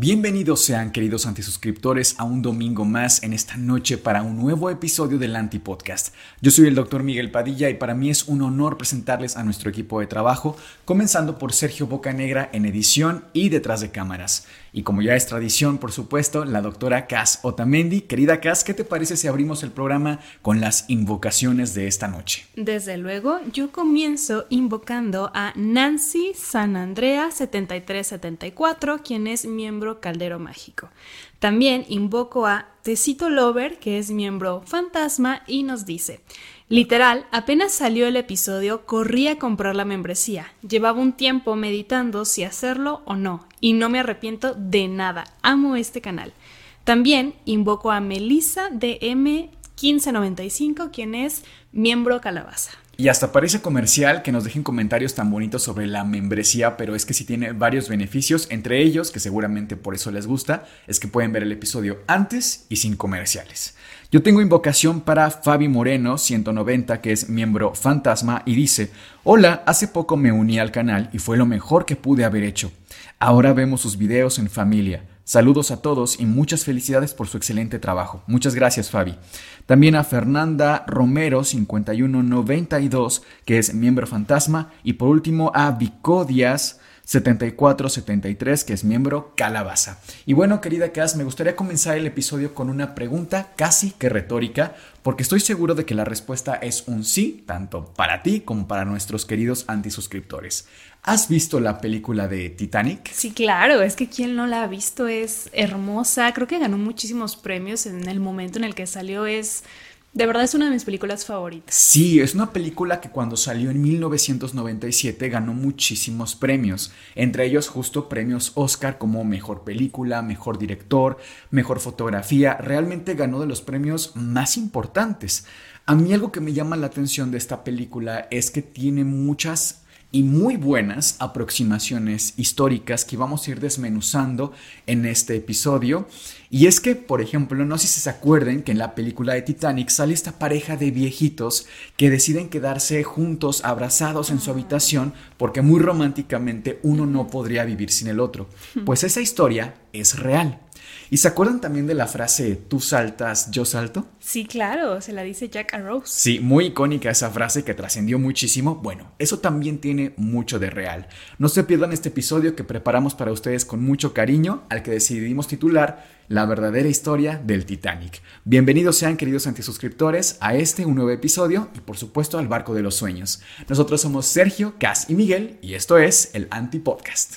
Bienvenidos sean queridos antisuscriptores a un domingo más en esta noche para un nuevo episodio del Antipodcast. Yo soy el doctor Miguel Padilla y para mí es un honor presentarles a nuestro equipo de trabajo, comenzando por Sergio Bocanegra en edición y detrás de cámaras. Y como ya es tradición, por supuesto, la doctora Cas Otamendi. Querida Cas, ¿qué te parece si abrimos el programa con las invocaciones de esta noche? Desde luego, yo comienzo invocando a Nancy San Andrea 7374, quien es miembro Caldero Mágico. También invoco a Tecito Lover, que es miembro Fantasma, y nos dice, literal, apenas salió el episodio, corrí a comprar la membresía. Llevaba un tiempo meditando si hacerlo o no, y no me arrepiento de nada. Amo este canal. También invoco a Melissa M 1595 quien es miembro Calabaza. Y hasta parece comercial que nos dejen comentarios tan bonitos sobre la membresía, pero es que sí tiene varios beneficios, entre ellos, que seguramente por eso les gusta, es que pueden ver el episodio antes y sin comerciales. Yo tengo invocación para Fabi Moreno, 190, que es miembro fantasma, y dice, hola, hace poco me uní al canal y fue lo mejor que pude haber hecho. Ahora vemos sus videos en familia. Saludos a todos y muchas felicidades por su excelente trabajo. Muchas gracias, Fabi. También a Fernanda Romero 5192, que es miembro fantasma. Y por último a Vicodias 7473, que es miembro Calabaza. Y bueno, querida Cas, me gustaría comenzar el episodio con una pregunta casi que retórica, porque estoy seguro de que la respuesta es un sí, tanto para ti como para nuestros queridos antisuscriptores. ¿Has visto la película de Titanic? Sí, claro, es que quien no la ha visto es hermosa, creo que ganó muchísimos premios en el momento en el que salió, es de verdad es una de mis películas favoritas. Sí, es una película que cuando salió en 1997 ganó muchísimos premios, entre ellos justo premios Oscar como mejor película, mejor director, mejor fotografía, realmente ganó de los premios más importantes. A mí algo que me llama la atención de esta película es que tiene muchas y muy buenas aproximaciones históricas que vamos a ir desmenuzando en este episodio. Y es que, por ejemplo, no sé si se acuerden que en la película de Titanic sale esta pareja de viejitos que deciden quedarse juntos, abrazados en su habitación, porque muy románticamente uno no podría vivir sin el otro. Pues esa historia es real. ¿Y se acuerdan también de la frase tú saltas, yo salto? Sí, claro, se la dice Jack Arrows. Sí, muy icónica esa frase que trascendió muchísimo. Bueno, eso también tiene mucho de real. No se pierdan este episodio que preparamos para ustedes con mucho cariño, al que decidimos titular La verdadera historia del Titanic. Bienvenidos sean queridos antisuscriptores a este un nuevo episodio y por supuesto al barco de los sueños. Nosotros somos Sergio, Cas y Miguel y esto es el Anti Podcast.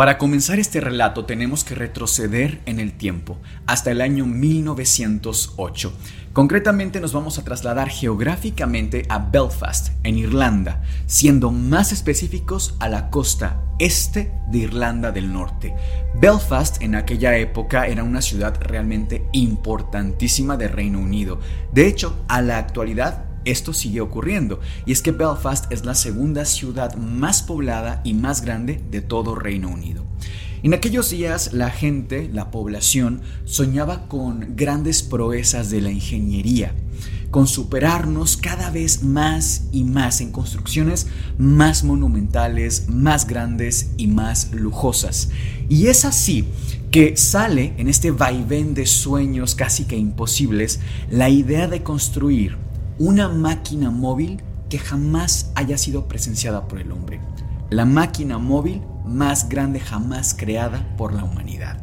Para comenzar este relato tenemos que retroceder en el tiempo, hasta el año 1908. Concretamente nos vamos a trasladar geográficamente a Belfast, en Irlanda, siendo más específicos a la costa este de Irlanda del Norte. Belfast en aquella época era una ciudad realmente importantísima de Reino Unido. De hecho, a la actualidad esto sigue ocurriendo, y es que Belfast es la segunda ciudad más poblada y más grande de todo Reino Unido. En aquellos días la gente, la población, soñaba con grandes proezas de la ingeniería, con superarnos cada vez más y más en construcciones más monumentales, más grandes y más lujosas. Y es así que sale en este vaivén de sueños casi que imposibles la idea de construir una máquina móvil que jamás haya sido presenciada por el hombre. La máquina móvil más grande jamás creada por la humanidad.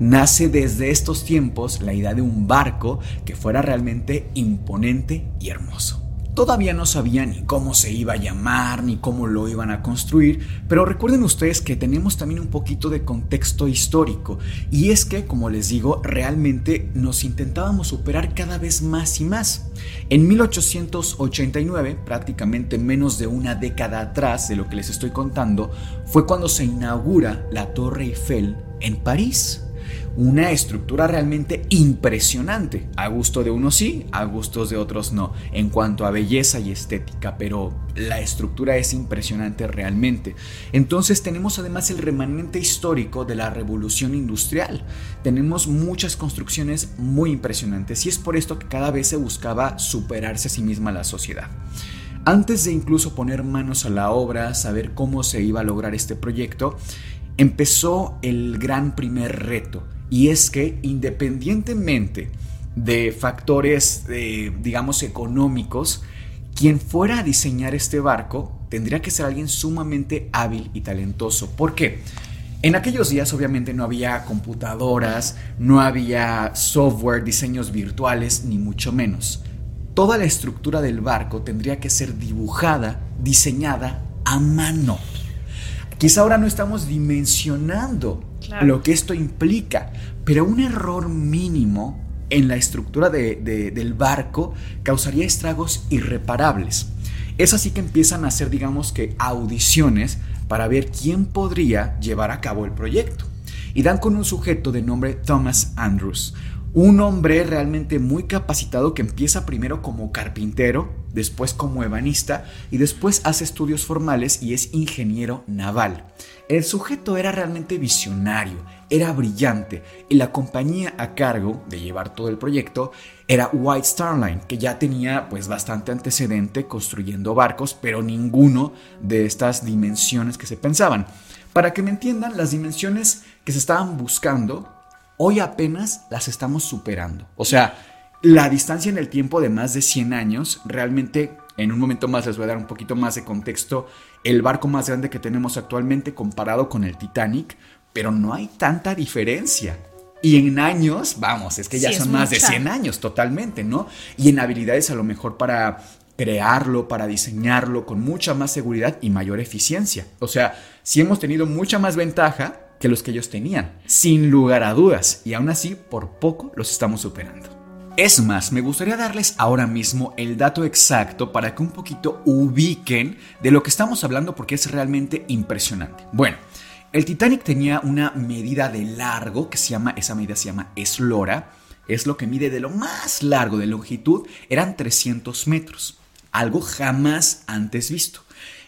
Nace desde estos tiempos la idea de un barco que fuera realmente imponente y hermoso. Todavía no sabían ni cómo se iba a llamar, ni cómo lo iban a construir, pero recuerden ustedes que tenemos también un poquito de contexto histórico, y es que, como les digo, realmente nos intentábamos superar cada vez más y más. En 1889, prácticamente menos de una década atrás de lo que les estoy contando, fue cuando se inaugura la Torre Eiffel en París una estructura realmente impresionante. A gusto de unos sí, a gustos de otros no, en cuanto a belleza y estética, pero la estructura es impresionante realmente. Entonces tenemos además el remanente histórico de la revolución industrial. Tenemos muchas construcciones muy impresionantes y es por esto que cada vez se buscaba superarse a sí misma la sociedad. Antes de incluso poner manos a la obra, saber cómo se iba a lograr este proyecto, empezó el gran primer reto, y es que independientemente de factores, digamos, económicos, quien fuera a diseñar este barco tendría que ser alguien sumamente hábil y talentoso. ¿Por qué? En aquellos días obviamente no había computadoras, no había software, diseños virtuales, ni mucho menos. Toda la estructura del barco tendría que ser dibujada, diseñada a mano. Quizá ahora no estamos dimensionando lo que esto implica, pero un error mínimo en la estructura del barco causaría estragos irreparables. Es así que empiezan a hacer, digamos que, audiciones para ver quién podría llevar a cabo el proyecto. Y dan con un sujeto de nombre Thomas Andrews, un hombre realmente muy capacitado que empieza primero como carpintero, después como ebanista y después hace estudios formales y es ingeniero naval. El sujeto era realmente visionario, era brillante y la compañía a cargo de llevar todo el proyecto era White Star Line, que ya tenía pues bastante antecedente construyendo barcos, pero ninguno de estas dimensiones que se pensaban. Para que me entiendan, las dimensiones que se estaban buscando Hoy apenas las estamos superando. O sea, la distancia en el tiempo de más de 100 años, realmente en un momento más les voy a dar un poquito más de contexto, el barco más grande que tenemos actualmente comparado con el Titanic, pero no hay tanta diferencia. Y en años, vamos, es que ya son más de 100 años totalmente, ¿no? Y en habilidades a lo mejor para crearlo, para diseñarlo con mucha más seguridad y mayor eficiencia. O sea, si hemos tenido mucha más ventaja, que los que ellos tenían, sin lugar a dudas, y aún así por poco los estamos superando. Es más, me gustaría darles ahora mismo el dato exacto para que un poquito ubiquen de lo que estamos hablando porque es realmente impresionante. Bueno, el Titanic tenía una medida de largo que se llama, esa medida se llama eslora, es lo que mide de lo más largo de longitud, eran 300 metros, algo jamás antes visto.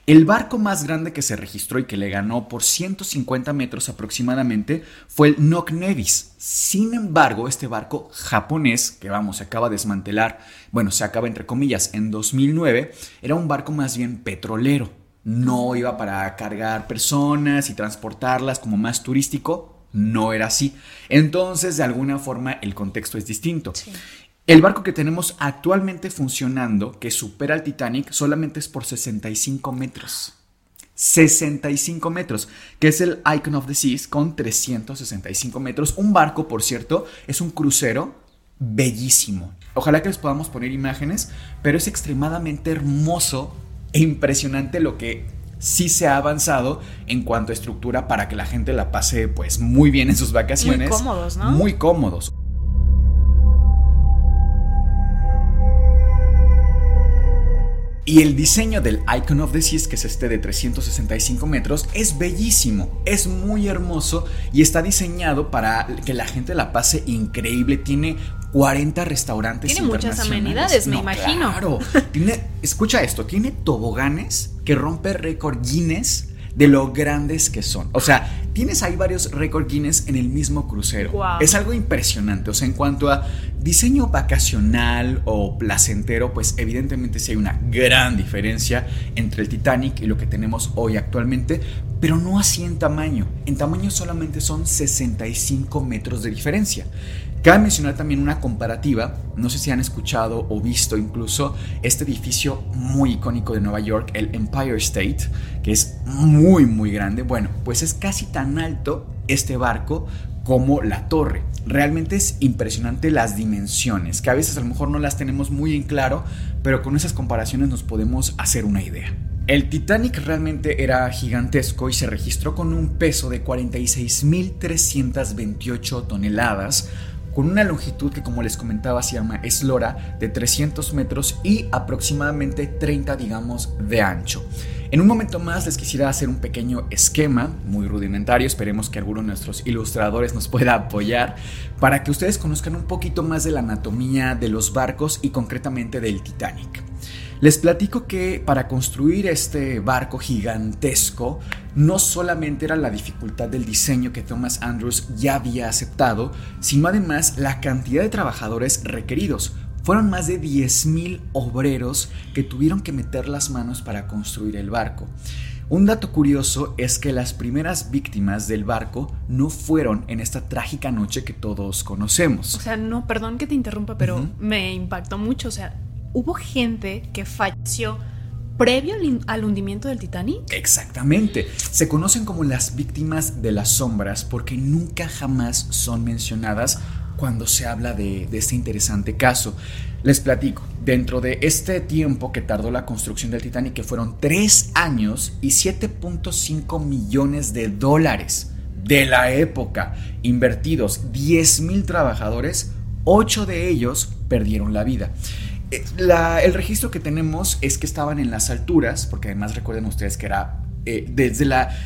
El barco más grande que se registró y que le ganó por 150 metros aproximadamente fue el Nok Nevis. Sin embargo, este barco japonés, que vamos, se acaba de desmantelar, bueno, se acaba entre comillas en 2009, era un barco más bien petrolero. No iba para cargar personas y transportarlas como más turístico, no era así. Entonces, de alguna forma, el contexto es distinto. El barco que tenemos actualmente funcionando, que supera al Titanic, solamente es por 65 metros. 65 metros, que es el Icon of the Seas con 365 metros. Un barco, por cierto, es un crucero bellísimo. Ojalá que les podamos poner imágenes, pero es extremadamente hermoso e impresionante lo que sí se ha avanzado en cuanto a estructura para que la gente la pase pues muy bien en sus vacaciones. Muy cómodos, ¿no? Muy cómodos. Y el diseño del Icon of the Seas, que es este de 365 metros, es bellísimo, es muy hermoso y está diseñado para que la gente la pase increíble. Tiene 40 restaurantes. Tiene muchas amenidades, me imagino. Claro, tiene, escucha esto, tiene toboganes que rompe récord Guinness de lo grandes que son. O sea, tienes ahí varios récord Guinness en el mismo crucero. Es algo impresionante. O sea, en cuanto a diseño vacacional o placentero, pues evidentemente sí hay una gran diferencia entre el Titanic y lo que tenemos hoy actualmente, pero no así en tamaño. En tamaño solamente son 65 metros de diferencia. Cabe mencionar también una comparativa, no sé si han escuchado o visto incluso este edificio muy icónico de Nueva York, el Empire State, que es muy muy grande. Bueno, pues es casi tan alto este barco como la torre. realmente es impresionante las dimensiones, que a veces a lo mejor no las tenemos muy en claro, pero con esas comparaciones nos podemos hacer una idea. El Titanic realmente era gigantesco y se registró con un peso de 46.328 toneladas, con una longitud que como les comentaba se llama eslora de 300 metros y aproximadamente 30 digamos de ancho. En un momento más les quisiera hacer un pequeño esquema, muy rudimentario, esperemos que alguno de nuestros ilustradores nos pueda apoyar, para que ustedes conozcan un poquito más de la anatomía de los barcos y concretamente del Titanic. Les platico que para construir este barco gigantesco no solamente era la dificultad del diseño que Thomas Andrews ya había aceptado, sino además la cantidad de trabajadores requeridos. Fueron más de 10.000 obreros que tuvieron que meter las manos para construir el barco. Un dato curioso es que las primeras víctimas del barco no fueron en esta trágica noche que todos conocemos. O sea, no, perdón que te interrumpa, pero me impactó mucho. O sea, hubo gente que falleció previo al hundimiento del Titanic. Exactamente. Se conocen como las víctimas de las sombras porque nunca jamás son mencionadas cuando se habla de, este interesante caso. Les platico, dentro de este tiempo que tardó la construcción del Titanic, que fueron 3 años y 7.5 millones de dólares de la época, invertidos 10 mil trabajadores, 8 de ellos perdieron la vida. Eh, el registro que tenemos es que estaban en las alturas, porque además recuerden ustedes que era eh, desde la,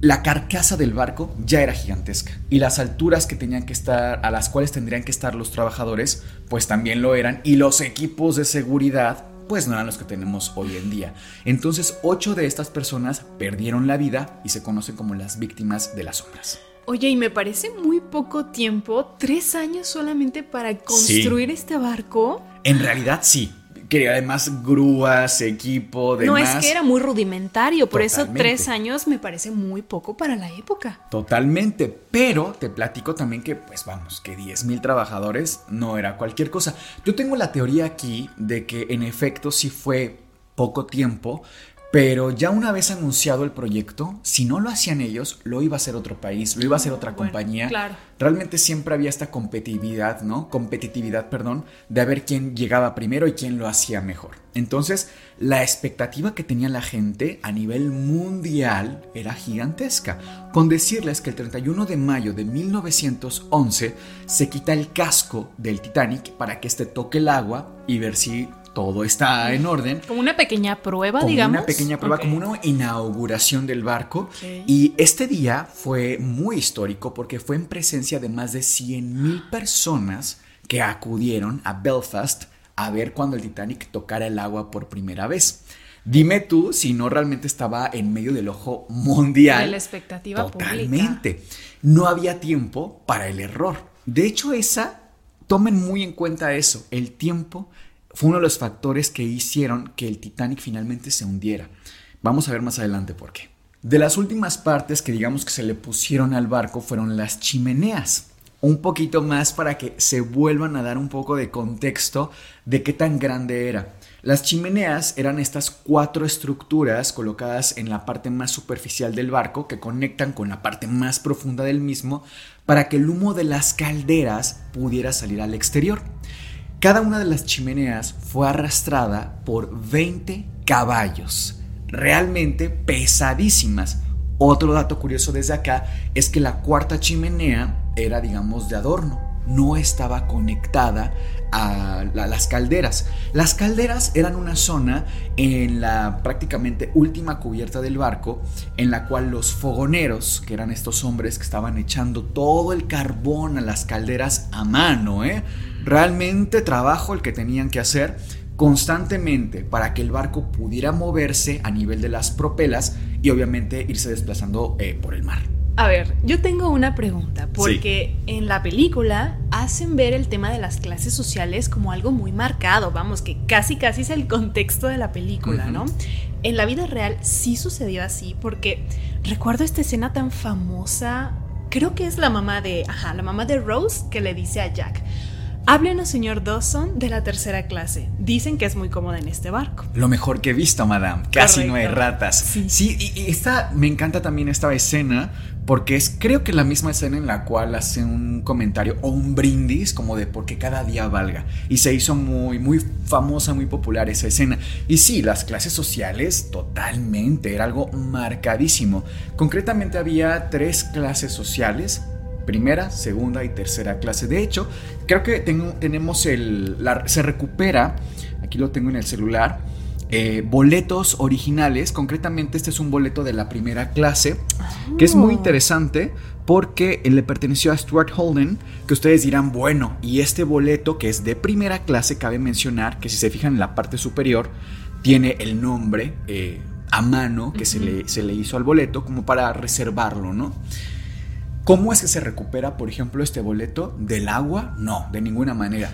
la carcasa del barco ya era gigantesca y las alturas que tenían que estar, a las cuales tendrían que estar los trabajadores, pues también lo eran y los equipos de seguridad pues no eran los que tenemos hoy en día. Entonces, ocho de estas personas perdieron la vida y se conocen como las víctimas de las sombras. Oye, y me parece muy poco tiempo, tres años solamente para construir este barco. En realidad sí, que además grúas, equipo, demás. No es que era muy rudimentario, por eso tres años me parece muy poco para la época. Totalmente, pero te platico también que, pues vamos, que 10 mil trabajadores no era cualquier cosa. Yo tengo la teoría aquí de que en efecto sí fue poco tiempo, pero ya una vez anunciado el proyecto, si no lo hacían ellos, lo iba a hacer otro país, lo iba a hacer otra compañía. Claro. Realmente siempre había esta competitividad, ¿no? Competitividad, perdón, de ver quién llegaba primero y quién lo hacía mejor. Entonces, la expectativa que tenía la gente a nivel mundial era gigantesca. Con decirles que el 31 de mayo de 1911 se quita el casco del Titanic para que éste toque el agua y ver si todo está en orden. Como una pequeña prueba, como digamos. Una pequeña prueba, como una inauguración del barco. Y este día fue muy histórico porque fue en presencia de más de 100 mil personas que acudieron a Belfast a ver cuando el Titanic tocara el agua por primera vez. Dime tú si no realmente estaba en medio del ojo mundial. De la expectativa Totalmente. No había tiempo para el error. De hecho, esa, tomen muy en cuenta eso, el tiempo fue uno de los factores que hicieron que el Titanic finalmente se hundiera. Vamos a ver más adelante por qué. De las últimas partes que digamos que se le pusieron al barco fueron las chimeneas. Un poquito más para que se vuelvan a dar un poco de contexto de qué tan grande era. Las chimeneas eran estas cuatro estructuras colocadas en la parte más superficial del barco que conectan con la parte más profunda del mismo para que el humo de las calderas pudiera salir al exterior. Cada una de las chimeneas fue arrastrada por 20 caballos, realmente pesadísimas. Otro dato curioso desde acá es que la cuarta chimenea era, digamos, de adorno, no estaba conectada a, las calderas. Las calderas eran una zona en la prácticamente última cubierta del barco, en la cual los fogoneros, que eran estos hombres que estaban echando todo el carbón a las calderas a mano, ¿eh? Realmente trabajo el que tenían que hacer constantemente para que el barco pudiera moverse a nivel de las propelas y obviamente irse desplazando eh, por el mar. A ver, yo tengo una pregunta, porque en la película hacen ver el tema de las clases sociales como algo muy marcado, vamos, que casi casi es el contexto de la película, ¿no? En la vida real sí sucedió así, porque recuerdo esta escena tan famosa, creo que es la mamá de, ajá, la mamá de Rose que le dice a Jack, Háblenos, señor Dawson, de la tercera clase. Dicen que es muy cómoda en este barco. Lo mejor que he visto, madame. Casi no hay ratas. Sí. y, y esta, me encanta también esta escena porque es creo que la misma escena en la cual hace un comentario o un brindis como de porque cada día valga. Y se hizo muy, muy famosa, muy popular esa escena. Y sí, las clases sociales totalmente, era algo marcadísimo. Concretamente había tres clases sociales primera, segunda y tercera clase. De hecho, creo que tengo- tenemos el. la- se recupera, aquí lo tengo en el celular, eh, boletos originales. Concretamente, este es un boleto de la primera clase, que es muy interesante porque le perteneció a Stuart Holden, que ustedes dirán, bueno, y este boleto que es de primera clase, cabe mencionar que si se fijan en la parte superior, tiene el nombre eh, a mano que se, le, se le hizo al boleto como para reservarlo, ¿no? ¿Cómo es que se recupera, por ejemplo, este boleto? ¿Del agua? No, de ninguna manera.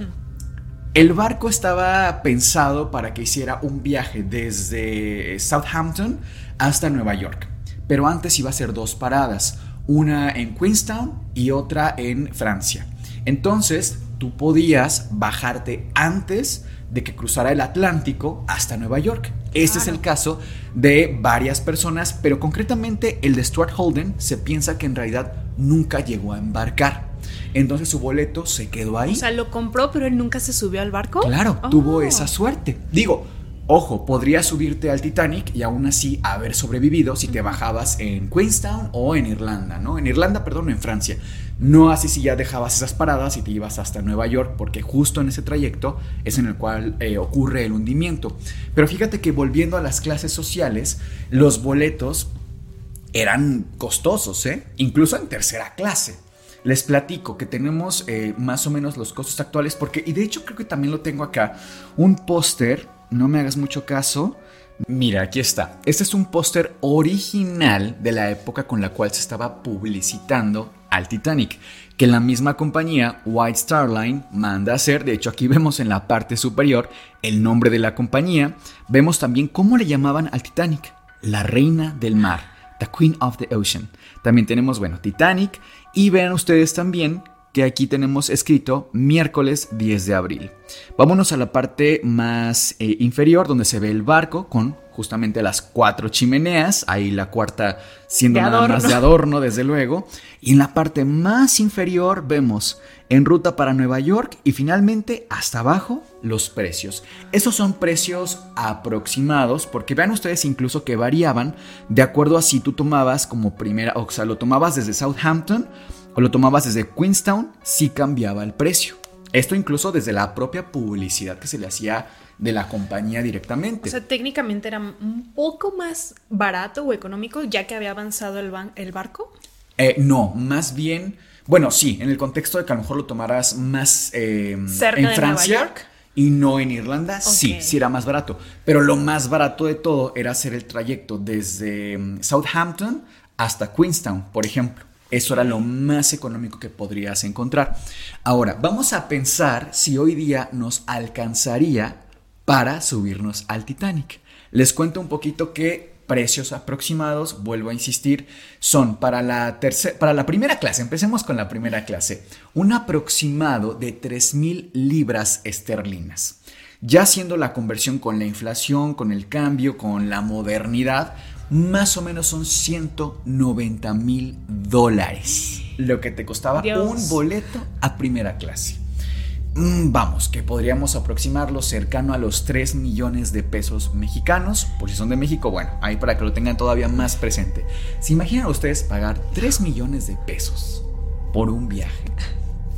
El barco estaba pensado para que hiciera un viaje desde Southampton hasta Nueva York. Pero antes iba a ser dos paradas, una en Queenstown y otra en Francia. Entonces, tú podías bajarte antes de que cruzara el Atlántico hasta Nueva York. Este es el caso de varias personas, pero concretamente el de Stuart Holden se piensa que en realidad nunca llegó a embarcar. Entonces su boleto se quedó ahí. O sea, lo compró, pero él nunca se subió al barco. Claro, Oh. tuvo esa suerte. Digo, ojo, podrías subirte al Titanic y aún así haber sobrevivido si te bajabas en Queenstown o en Irlanda, ¿no? En Irlanda, perdón, en Francia. No así si ya dejabas esas paradas y te ibas hasta Nueva York, porque justo en ese trayecto es en el cual eh, ocurre el hundimiento. Pero fíjate que volviendo a las clases sociales, los boletos eran costosos, ¿eh? Incluso en tercera clase. Les platico que tenemos eh, más o menos los costos actuales, porque, y de hecho creo que también lo tengo acá, un póster, no me hagas mucho caso. Mira, aquí está. Este es un póster original de la época con la cual se estaba publicitando al Titanic, que la misma compañía White Star Line manda a hacer. De hecho, aquí vemos en la parte superior el nombre de la compañía. Vemos también cómo le llamaban al Titanic, la reina del mar. The Queen of the Ocean. También tenemos, bueno, Titanic. Y vean ustedes también que aquí tenemos escrito miércoles 10 de abril. Vámonos a la parte más eh, inferior donde se ve el barco con justamente las cuatro chimeneas, ahí la cuarta siendo De nada más de adorno, desde luego. Y en la parte más inferior vemos en ruta para Nueva York y finalmente hasta abajo los precios. Esos son precios aproximados porque vean ustedes incluso que variaban de acuerdo a si tú tomabas como primera, o sea, lo tomabas desde Southampton o lo tomabas desde Queenstown, sí cambiaba el precio. Esto incluso desde la propia publicidad que se le hacía de la compañía directamente. O sea, técnicamente era un poco más barato o económico ya que había avanzado el, barco. Eh, no, más bien, bueno, sí, en el contexto de que a lo mejor lo tomaras más eh, Cerca en de Francia Nueva York. y no en Irlanda, sí, sí era más barato. Pero lo más barato de todo era hacer el trayecto desde mm, Southampton hasta Queenstown, por ejemplo. Eso era lo más económico que podrías encontrar. Ahora, vamos a pensar si hoy día nos alcanzaría para subirnos al Titanic. Les cuento un poquito que precios aproximados, vuelvo a insistir, son para la, para la primera clase, empecemos con la primera clase, un aproximado de 3.000 libras esterlinas. Ya haciendo la conversión con la inflación, con el cambio, con la modernidad, más o menos son 190 mil dólares. Lo que te costaba Dios. un boleto a primera clase. Mm, Vamos, que podríamos aproximarlo cercano a los 3 millones de pesos mexicanos. Por si son de México, bueno, ahí para que lo tengan todavía más presente. ¿Se imaginan ustedes pagar 3 millones de pesos por un viaje?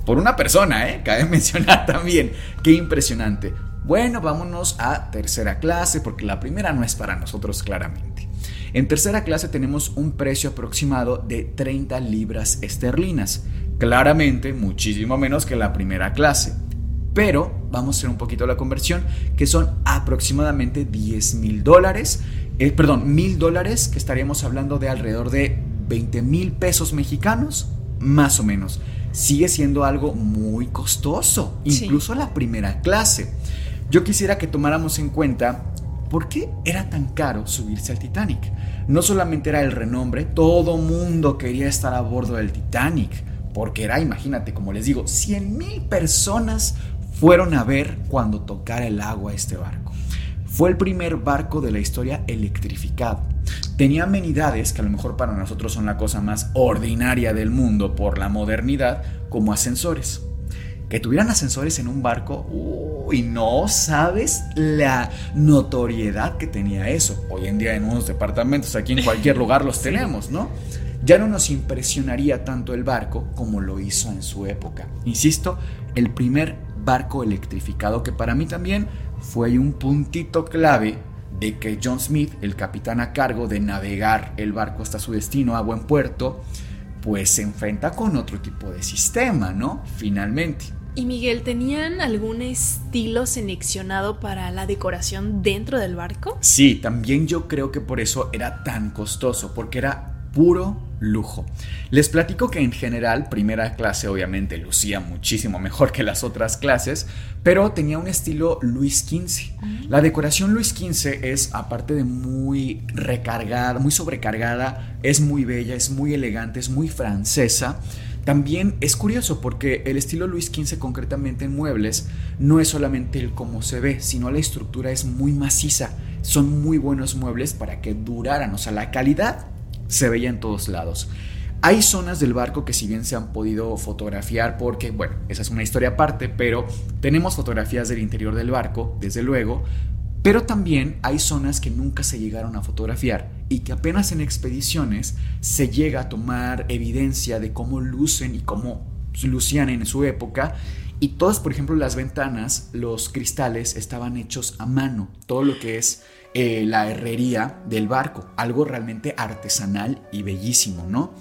Por una persona, ¿eh? Cabe mencionar también. Qué impresionante. Bueno, vámonos a tercera clase, porque la primera no es para nosotros claramente. En tercera clase tenemos un precio aproximado de 30 libras esterlinas. Claramente muchísimo menos que la primera clase. Pero vamos a hacer un poquito la conversión, que son aproximadamente 10 mil dólares. eh, perdón, mil dólares, que estaríamos hablando de alrededor de 20 mil pesos mexicanos, más o menos. Sigue siendo algo muy costoso, Sí. incluso la primera clase. Yo quisiera que tomáramos en cuenta por qué era tan caro subirse al Titanic. No solamente era el renombre, todo mundo quería estar a bordo del Titanic, porque era, imagínate, como les digo, 100 mil personas fueron a ver cuando tocara el agua este barco. Fue el primer barco de la historia electrificado. Tenía amenidades que a lo mejor para nosotros son la cosa más ordinaria del mundo por la modernidad, como ascensores. Que tuvieran ascensores en un barco, uy, no sabes la notoriedad que tenía eso. Hoy en día en unos departamentos, aquí en cualquier lugar los tenemos, ¿no? Ya no nos impresionaría tanto el barco como lo hizo en su época. Insisto, el primer barco electrificado que para mí también fue un puntito clave de que John Smith, el capitán a cargo de navegar el barco hasta su destino a buen puerto, pues se enfrenta con otro tipo de sistema, ¿no? Finalmente. ¿Y Miguel, tenían algún estilo seleccionado para la decoración dentro del barco? Sí, también yo creo que por eso era tan costoso, porque era puro lujo. Les platico que en general primera clase obviamente lucía muchísimo mejor que las otras clases, pero tenía un estilo Luis XV. La decoración Luis XV es, aparte de muy recargada, muy sobrecargada, es muy bella, es muy elegante, es muy francesa. También es curioso porque el estilo Luis XV concretamente en muebles no es solamente el cómo se ve, sino la estructura es muy maciza. Son muy buenos muebles para que duraran, o sea, la calidad se veía en todos lados. Hay zonas del barco que si bien se han podido fotografiar porque, bueno, esa es una historia aparte, pero tenemos fotografías del interior del barco, desde luego, pero también hay zonas que nunca se llegaron a fotografiar y que apenas en expediciones se llega a tomar evidencia de cómo lucen y cómo lucían en su época. Y todas, por ejemplo, las ventanas, los cristales estaban hechos a mano. Todo lo que es eh, la herrería del barco, algo realmente artesanal y bellísimo, ¿no?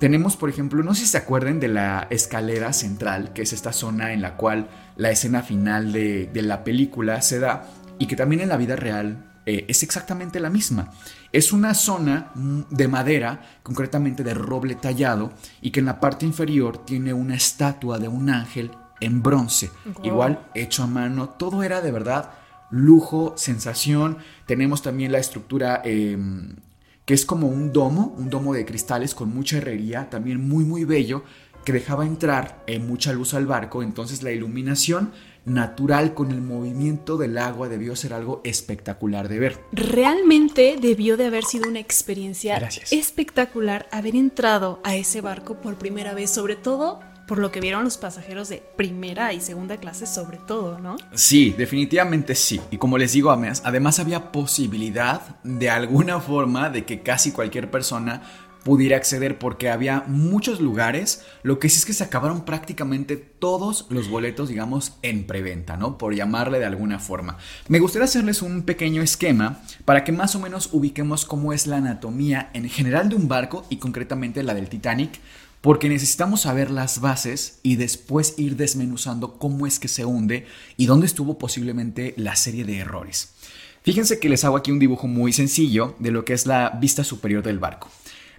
Tenemos, por ejemplo, no sé si se acuerden de la escalera central, que es esta zona en la cual la escena final de, la película se da y que también en la vida real eh, es exactamente la misma. Es una zona mm, de madera, concretamente de roble tallado, y que en la parte inferior tiene una estatua de un ángel en bronce, igual hecho a mano. Todo era de verdad lujo, sensación. Tenemos también la estructura em, que es como un domo, un domo de cristales con mucha herrería, también muy muy bello, que dejaba entrar eh, mucha luz al barco. Entonces la iluminación natural con el movimiento del agua debió ser algo espectacular de ver. Realmente debió de haber sido una experiencia espectacular haber entrado a ese barco por primera vez, sobre todo por lo que vieron los pasajeros de primera y segunda clase sobre todo, ¿no? Sí, definitivamente sí. Y como les digo, además había posibilidad de alguna forma de que casi cualquier persona pudiera acceder porque había muchos lugares, lo que sí es que se acabaron prácticamente todos los boletos, digamos, en preventa, ¿no? Por llamarle de alguna forma. Me gustaría hacerles un pequeño esquema para que más o menos ubiquemos cómo es la anatomía en general de un barco y concretamente la del Titanic porque necesitamos saber las bases y después ir desmenuzando cómo es que se hunde y dónde estuvo posiblemente la serie de errores. Fíjense que les hago aquí un dibujo muy sencillo de lo que es la vista superior del barco.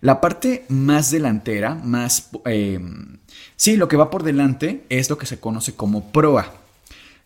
La parte más delantera, más... Em, sí, lo que va por delante es lo que se conoce como proa.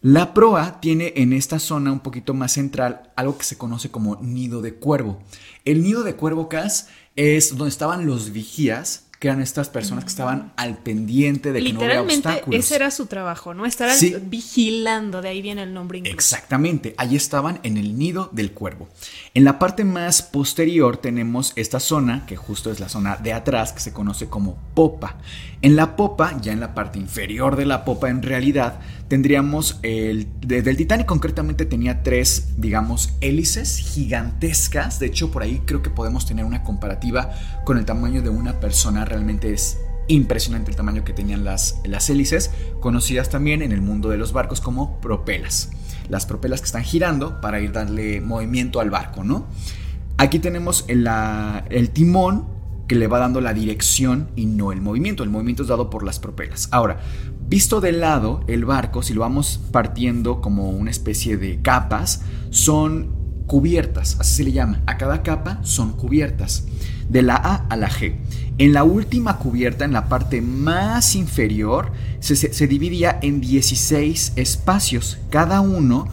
La proa tiene en esta zona un poquito más central algo que se conoce como nido de cuervo. El nido de cuervo, Cas, es donde estaban los vigías que eran estas personas que estaban al pendiente de que no hubiera obstáculos. Ese era su trabajo, ¿no? Estar vigilando, de ahí viene el nombre. Exactamente, ahí estaban en el nido del cuervo. En la parte más posterior tenemos esta zona, que justo es la zona de atrás, que se conoce como popa. En la popa, ya en la parte inferior de la popa en realidad, tendríamos el... Desde el Titanic concretamente tenía tres, digamos, hélices gigantescas. De hecho, por ahí creo que podemos tener una comparativa con el tamaño de una persona realmente es impresionante el tamaño que tenían las, las hélices, conocidas también en el mundo de los barcos como propelas. Las propelas que están girando para ir darle movimiento al barco, ¿no? Aquí tenemos el, el timón que le va dando la dirección y no el movimiento. El movimiento es dado por las propelas. Ahora, visto de lado, el barco, si lo vamos partiendo como una especie de capas, son cubiertas, así se le llama. A cada capa son cubiertas, de la A a la G. En la última cubierta, en la parte más inferior, se, dividía en 16 espacios, cada uno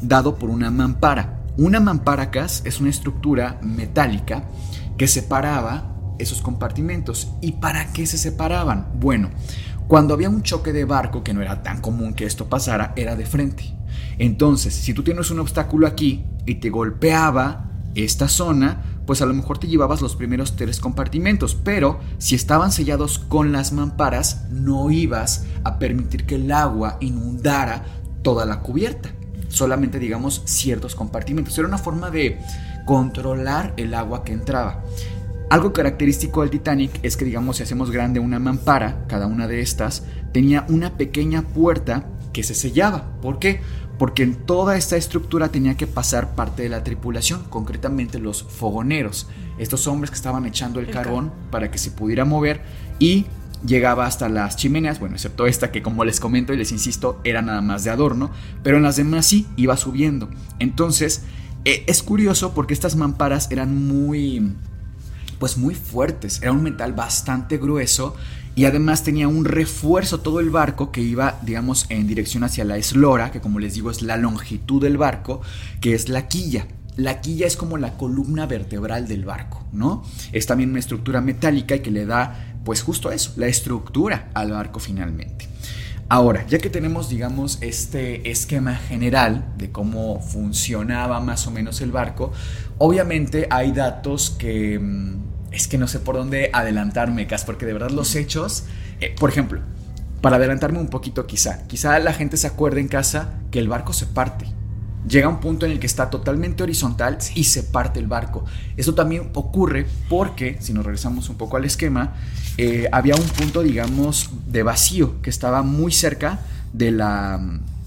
dado por una mampara. Una mampara es una estructura metálica que separaba esos compartimentos. ¿Y para qué se separaban? Bueno, Cuando había un choque de barco, que no era tan común que esto pasara, era de frente. Entonces, si tú tienes un obstáculo aquí y te golpeaba esta zona, pues a lo mejor te llevabas los primeros tres compartimentos, pero si estaban sellados con las mamparas, no ibas a permitir que el agua inundara toda la cubierta, solamente digamos ciertos compartimentos. Era una forma de controlar el agua que entraba. Algo característico del Titanic es que, digamos, si hacemos grande una mampara, cada una de estas, tenía una pequeña puerta que se sellaba. ¿Por qué? Porque en toda esta estructura tenía que pasar parte de la tripulación, concretamente los fogoneros, estos hombres que estaban echando el, carbón para que se pudiera mover y llegaba hasta las chimeneas, bueno, excepto esta que como les comento y les insisto era nada más de adorno, pero en las demás sí iba subiendo. Entonces, eh, es curioso porque estas mamparas eran muy pues muy fuertes. Era un metal bastante grueso y además tenía un refuerzo todo el barco que iba, digamos, en dirección hacia la eslora, que como les digo es la longitud del barco, que es la quilla. La quilla es como la columna vertebral del barco, ¿no? Es también una estructura metálica y que le da, pues justo eso, la estructura al barco finalmente. Ahora, ya que tenemos, digamos, este esquema general de cómo funcionaba más o menos el barco, obviamente hay datos que mm, es que no sé por dónde adelantarme, Cas, porque de verdad los hechos, eh, por ejemplo, para adelantarme un poquito quizá, quizá la gente se acuerde en casa que el barco se parte. Llega un punto en el que está totalmente horizontal y se parte el barco. Eso también ocurre porque, si nos regresamos un poco al esquema, eh, había un punto, digamos, de vacío que estaba muy cerca de la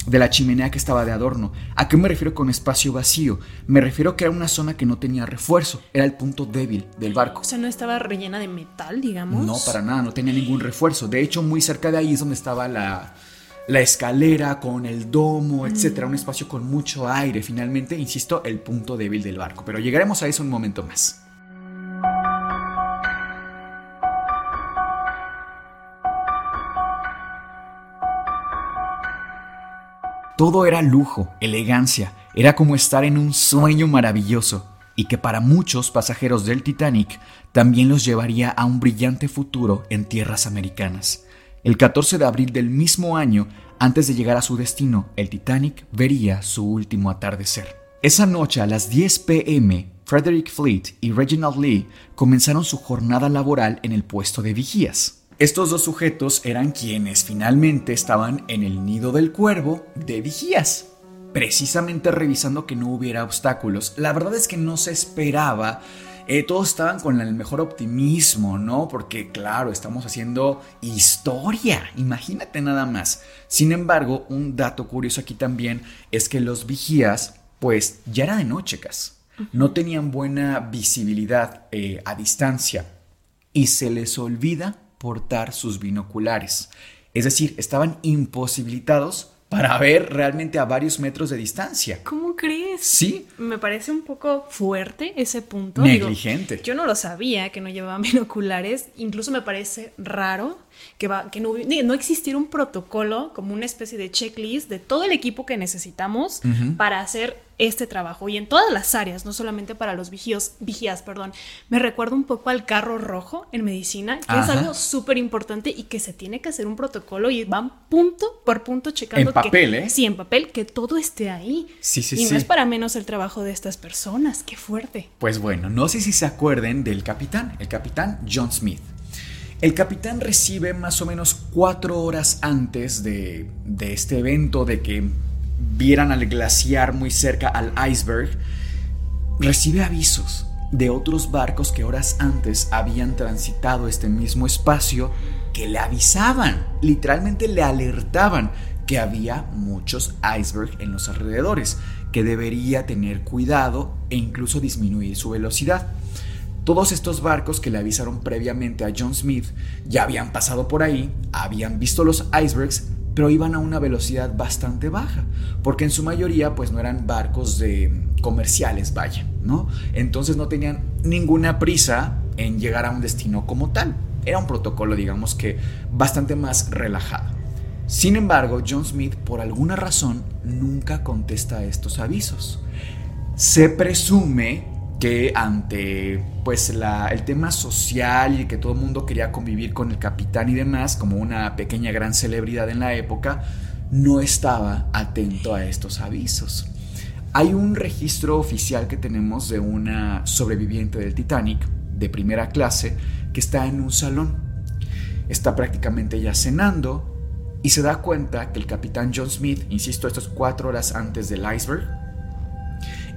de la chimenea que estaba de adorno. ¿A qué me refiero con espacio vacío? Me refiero que era una zona que no tenía refuerzo, era el punto débil del barco. O sea, no estaba rellena de metal, digamos. No, para nada, no tenía ningún refuerzo. De hecho, muy cerca de ahí es donde estaba la, la escalera con el domo, etcétera, un espacio con mucho aire. Finalmente, insisto, el punto débil del barco. Pero llegaremos a eso un momento más. Todo era lujo, elegancia, era como estar en un sueño maravilloso y que para muchos pasajeros del Titanic también los llevaría a un brillante futuro en tierras americanas. El 14 de abril del mismo año, antes de llegar a su destino, el Titanic vería su último atardecer. Esa noche a las 10 pm, Frederick Fleet y Reginald Lee comenzaron su jornada laboral en el puesto de vigías. Estos dos sujetos eran quienes finalmente estaban en el nido del cuervo de vigías, precisamente revisando que no hubiera obstáculos. La verdad es que no se esperaba eh, todos estaban con el mejor optimismo, ¿no? Porque claro, estamos haciendo historia, imagínate nada más. Sin embargo, un dato curioso aquí también es que los vigías, pues ya era de noche, cas. No tenían buena visibilidad eh, a distancia y se les olvida portar sus binoculares. Es decir, estaban imposibilitados para ver realmente a varios metros de distancia. ¿Cómo crees? Sí. Me parece un poco fuerte ese punto. Negligente. yo no lo sabía que no llevaban binoculares. Incluso me parece raro que, va, que no, no existiera un protocolo como una especie de checklist de todo el equipo que necesitamos para hacer este trabajo y en todas las áreas, no solamente para los vigíos, vigías, perdón. Me recuerda un poco al carro rojo en medicina, que es algo súper importante y que se tiene que hacer un protocolo y van punto por punto checando. En papel, ¿eh? Sí, en papel, que todo esté ahí. Sí, sí, y no es para menos el trabajo de estas personas, qué fuerte. Pues bueno, no sé si se acuerden del capitán, el capitán John Smith. El capitán recibe más o menos cuatro horas antes de, este evento, de que vieran al glaciar muy cerca al iceberg, recibe avisos de otros barcos que horas antes habían transitado este mismo espacio que le avisaban, literalmente le alertaban que había muchos icebergs en los alrededores, que debería tener cuidado e incluso disminuir su velocidad. Todos estos barcos que le avisaron previamente a John Smith ya habían pasado por ahí, habían visto los icebergs pero iban a una velocidad bastante baja, porque en su mayoría pues no eran barcos de comerciales, vaya, ¿no? Entonces no tenían ninguna prisa en llegar a un destino como tal. Era un protocolo, digamos que bastante más relajado. Sin embargo, John Smith por alguna razón nunca contesta a estos avisos. Se presume que ante pues el tema social y que todo el mundo quería convivir con el capitán y demás como una pequeña gran celebridad en la época, no estaba atento a estos avisos. Hay un registro oficial que tenemos de una sobreviviente del Titanic de primera clase que está en un salón. Está prácticamente ya cenando y se da cuenta que el capitán John Smith, insisto, estas cuatro horas antes del iceberg,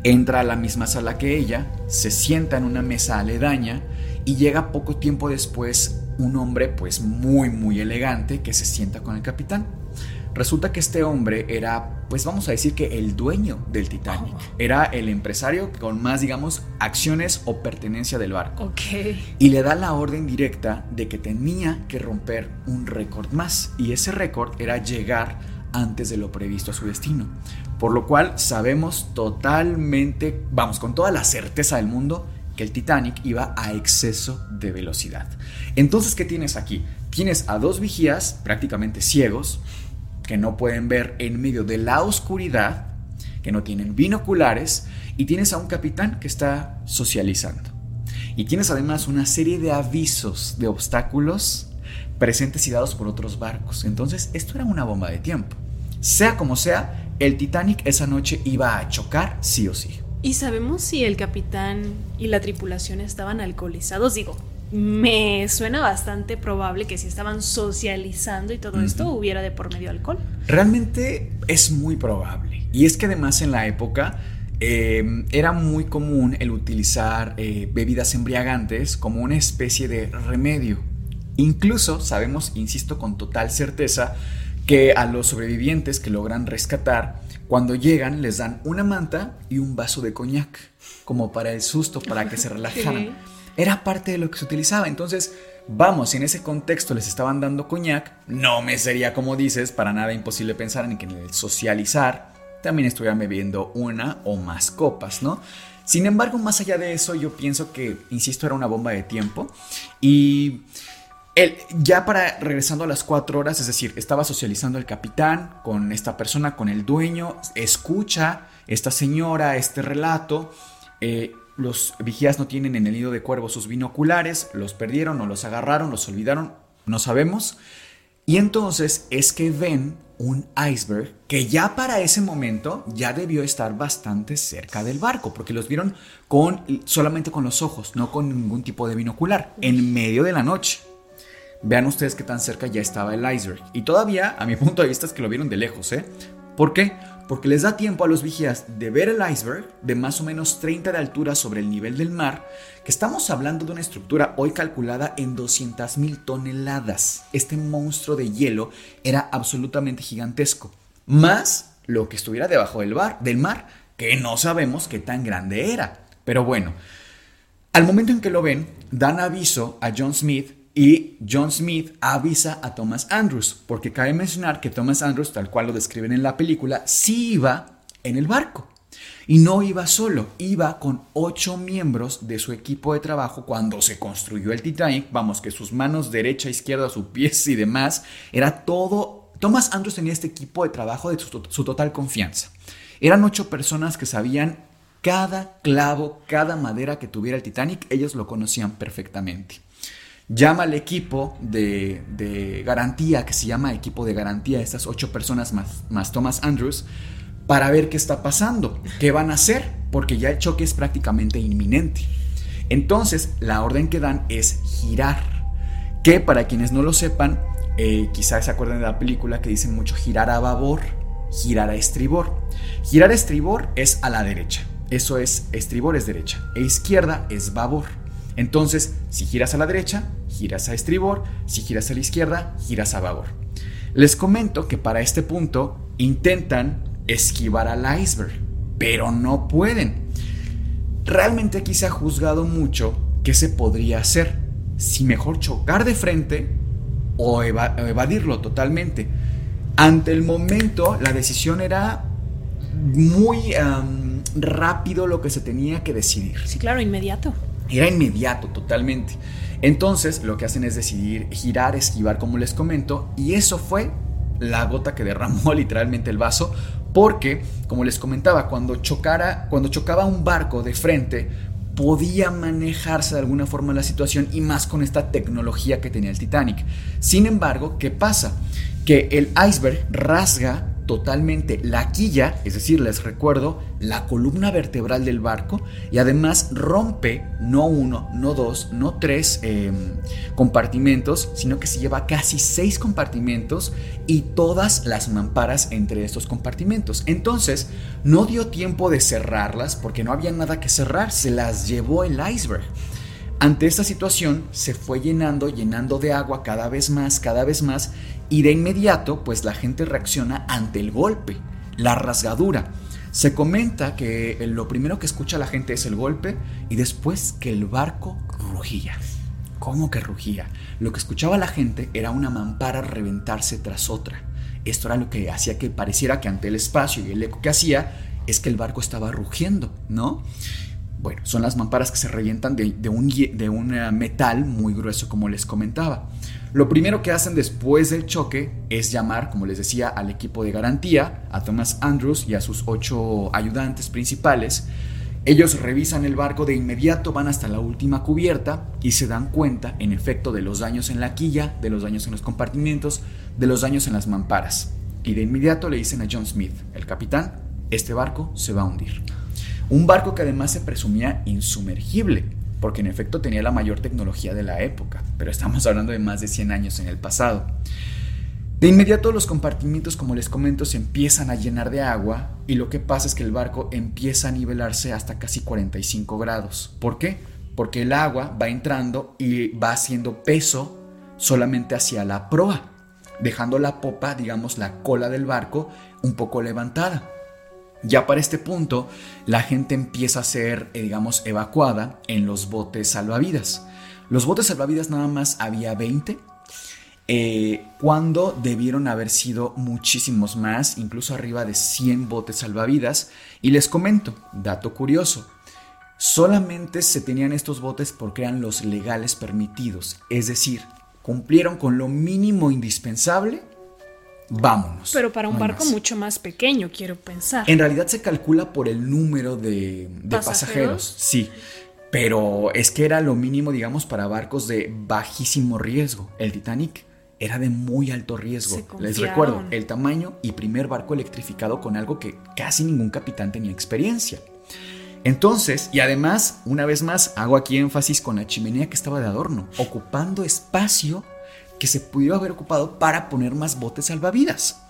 entra a la misma sala que ella, se sienta en una mesa aledaña y llega poco tiempo después un hombre pues muy muy elegante que se sienta con el capitán. Resulta que este hombre era, pues vamos a decir que el dueño del Titanic. Era el empresario con más, digamos, acciones o pertenencia del barco. Ok. Y le da la orden directa de que tenía que romper un récord más. Y ese récord era llegar antes de lo previsto a su destino. Por lo cual sabemos totalmente, vamos, con toda la certeza del mundo, que el Titanic iba a exceso de velocidad. Entonces, ¿qué tienes aquí? Tienes a dos vigías prácticamente ciegos que no pueden ver en medio de la oscuridad, que no tienen binoculares, y tienes a un capitán que está socializando. Y tienes además una serie de avisos de obstáculos presentes y dados por otros barcos. Entonces, esto era una bomba de tiempo. Sea como sea, el Titanic esa noche iba a chocar sí o sí. ¿Y sabemos si el capitán y la tripulación estaban alcoholizados? Digo, me suena bastante probable que si estaban socializando y todo esto hubiera de por medio alcohol. Realmente es muy probable. Y es que además en la época em, era muy común el utilizar eh, bebidas embriagantes como una especie de remedio. Incluso sabemos, insisto con total certeza, que a los sobrevivientes que logran rescatar, cuando llegan les dan una manta y un vaso de coñac, como para el susto, para que se relajaran era parte de lo que se utilizaba. Entonces, vamos, si en ese contexto les estaban dando coñac, no me sería, como dices, para nada imposible pensar en que en el socializar también estuvieran bebiendo una o más copas, ¿no? Sin embargo, más allá de eso, yo pienso que, insisto, era una bomba de tiempo. Y el, ya para regresando a las cuatro horas, es decir, estaba socializando el capitán con esta persona, con el dueño, escucha esta señora, este relato. Eh, los vigías no tienen en el nido de cuervo sus binoculares, los perdieron o los agarraron, los olvidaron, no sabemos. Y entonces es que ven un iceberg que ya para ese momento ya debió estar bastante cerca del barco, porque los vieron con solamente con los ojos, no con ningún tipo de binocular, en medio de la noche. Vean ustedes qué tan cerca ya estaba el iceberg. Y todavía, a mi punto de vista, es que lo vieron de lejos, ¿eh? ¿Por qué? porque les da tiempo a los vigías de ver el iceberg de más o menos 30 de altura sobre el nivel del mar, que estamos hablando de una estructura hoy calculada en 200.000 toneladas. Este monstruo de hielo era absolutamente gigantesco, más lo que estuviera debajo del, bar, del mar, que no sabemos qué tan grande era. Pero bueno, al momento en que lo ven, dan aviso a John Smith y John Smith avisa a Thomas Andrews, porque cabe mencionar que Thomas Andrews, tal cual lo describen en la película, sí iba en el barco. Y no iba solo, iba con ocho miembros de su equipo de trabajo cuando se construyó el Titanic. Vamos, que sus manos derecha, izquierda, sus pies y demás, era todo... Thomas Andrews tenía este equipo de trabajo de su, su total confianza. Eran ocho personas que sabían cada clavo, cada madera que tuviera el Titanic, ellos lo conocían perfectamente llama al equipo de, garantía, que se llama equipo de garantía, estas ocho personas más, más Thomas Andrews, para ver qué está pasando, qué van a hacer, porque ya el choque es prácticamente inminente. Entonces, la orden que dan es girar, que para quienes no lo sepan, eh, quizás se acuerden de la película que dicen mucho girar a babor, girar a estribor. Girar a estribor es a la derecha, eso es estribor es derecha, e izquierda es babor. Entonces, si giras a la derecha, giras a estribor, si giras a la izquierda, giras a babor. Les comento que para este punto intentan esquivar al iceberg, pero no pueden. Realmente aquí se ha juzgado mucho qué se podría hacer, si mejor chocar de frente o evadirlo totalmente. Ante el momento, la decisión era muy rápido lo que se tenía que decidir. Sí, claro, inmediato. Era inmediato totalmente. Entonces lo que hacen es decidir girar, esquivar como les comento y eso fue la gota que derramó literalmente el vaso porque como les comentaba cuando chocara cuando chocaba un barco de frente podía manejarse de alguna forma la situación y más con esta tecnología que tenía el Titanic. Sin embargo, ¿qué pasa? Que el iceberg rasga totalmente la quilla, es decir, les recuerdo, la columna vertebral del barco y además rompe no uno, no dos, no tres em, compartimentos, sino que se lleva casi seis compartimentos y todas las mamparas entre estos compartimentos. Entonces, no dio tiempo de cerrarlas porque no había nada que cerrar, se las llevó el iceberg. Ante esta situación se fue llenando, llenando de agua cada vez más, cada vez más, y de inmediato pues la gente reacciona ante el golpe, la rasgadura. Se comenta que lo primero que escucha la gente es el golpe y después que el barco rugía. ¿Cómo que rugía? Lo que escuchaba la gente era una mampara reventarse tras otra. Esto era lo que hacía que pareciera que ante el espacio y el eco que hacía es que el barco estaba rugiendo, ¿no? Bueno, son las mamparas que se revientan de, un, de un eh, metal muy grueso, como les comentaba. Lo primero que hacen después del choque es llamar, como les decía, al equipo de garantía, a Thomas Andrews y a sus ocho ayudantes principales. Ellos revisan el barco de inmediato, van hasta la última cubierta y se dan cuenta, en efecto, de los daños en la quilla, de los daños en los compartimientos, de los daños en las mamparas. Y de inmediato le dicen a John Smith, el capitán, este barco se va a hundir. Un barco que además se presumía insumergible, porque en efecto tenía la mayor tecnología de la época, pero estamos hablando de más de 100 años en el pasado. De inmediato los compartimientos, como les comento, se empiezan a llenar de agua y lo que pasa es que el barco empieza a nivelarse hasta casi 45 grados. ¿Por qué? Porque el agua va entrando y va haciendo peso solamente hacia la proa, dejando la popa, digamos la cola del barco, un poco levantada. Ya para este punto, la gente empieza a ser, eh, digamos, evacuada en los botes salvavidas. Los botes salvavidas nada más había 20, eh, cuando debieron haber sido muchísimos más, incluso arriba de 100 botes salvavidas. Y les comento, dato curioso, solamente se tenían estos botes porque eran los legales permitidos, es decir, cumplieron con lo mínimo indispensable vámonos. Pero para un barco mucho más pequeño, quiero pensar. En realidad se calcula por el número de, pasajeros? sí. Pero es que era lo mínimo, digamos, para barcos de bajísimo riesgo. El Titanic era de muy alto riesgo. Les recuerdo, el tamaño y primer barco electrificado con algo que casi ningún capitán tenía experiencia. Entonces, y además, una vez más, hago aquí énfasis con la chimenea que estaba de adorno, ocupando espacio que se pudiera haber ocupado para poner más botes salvavidas.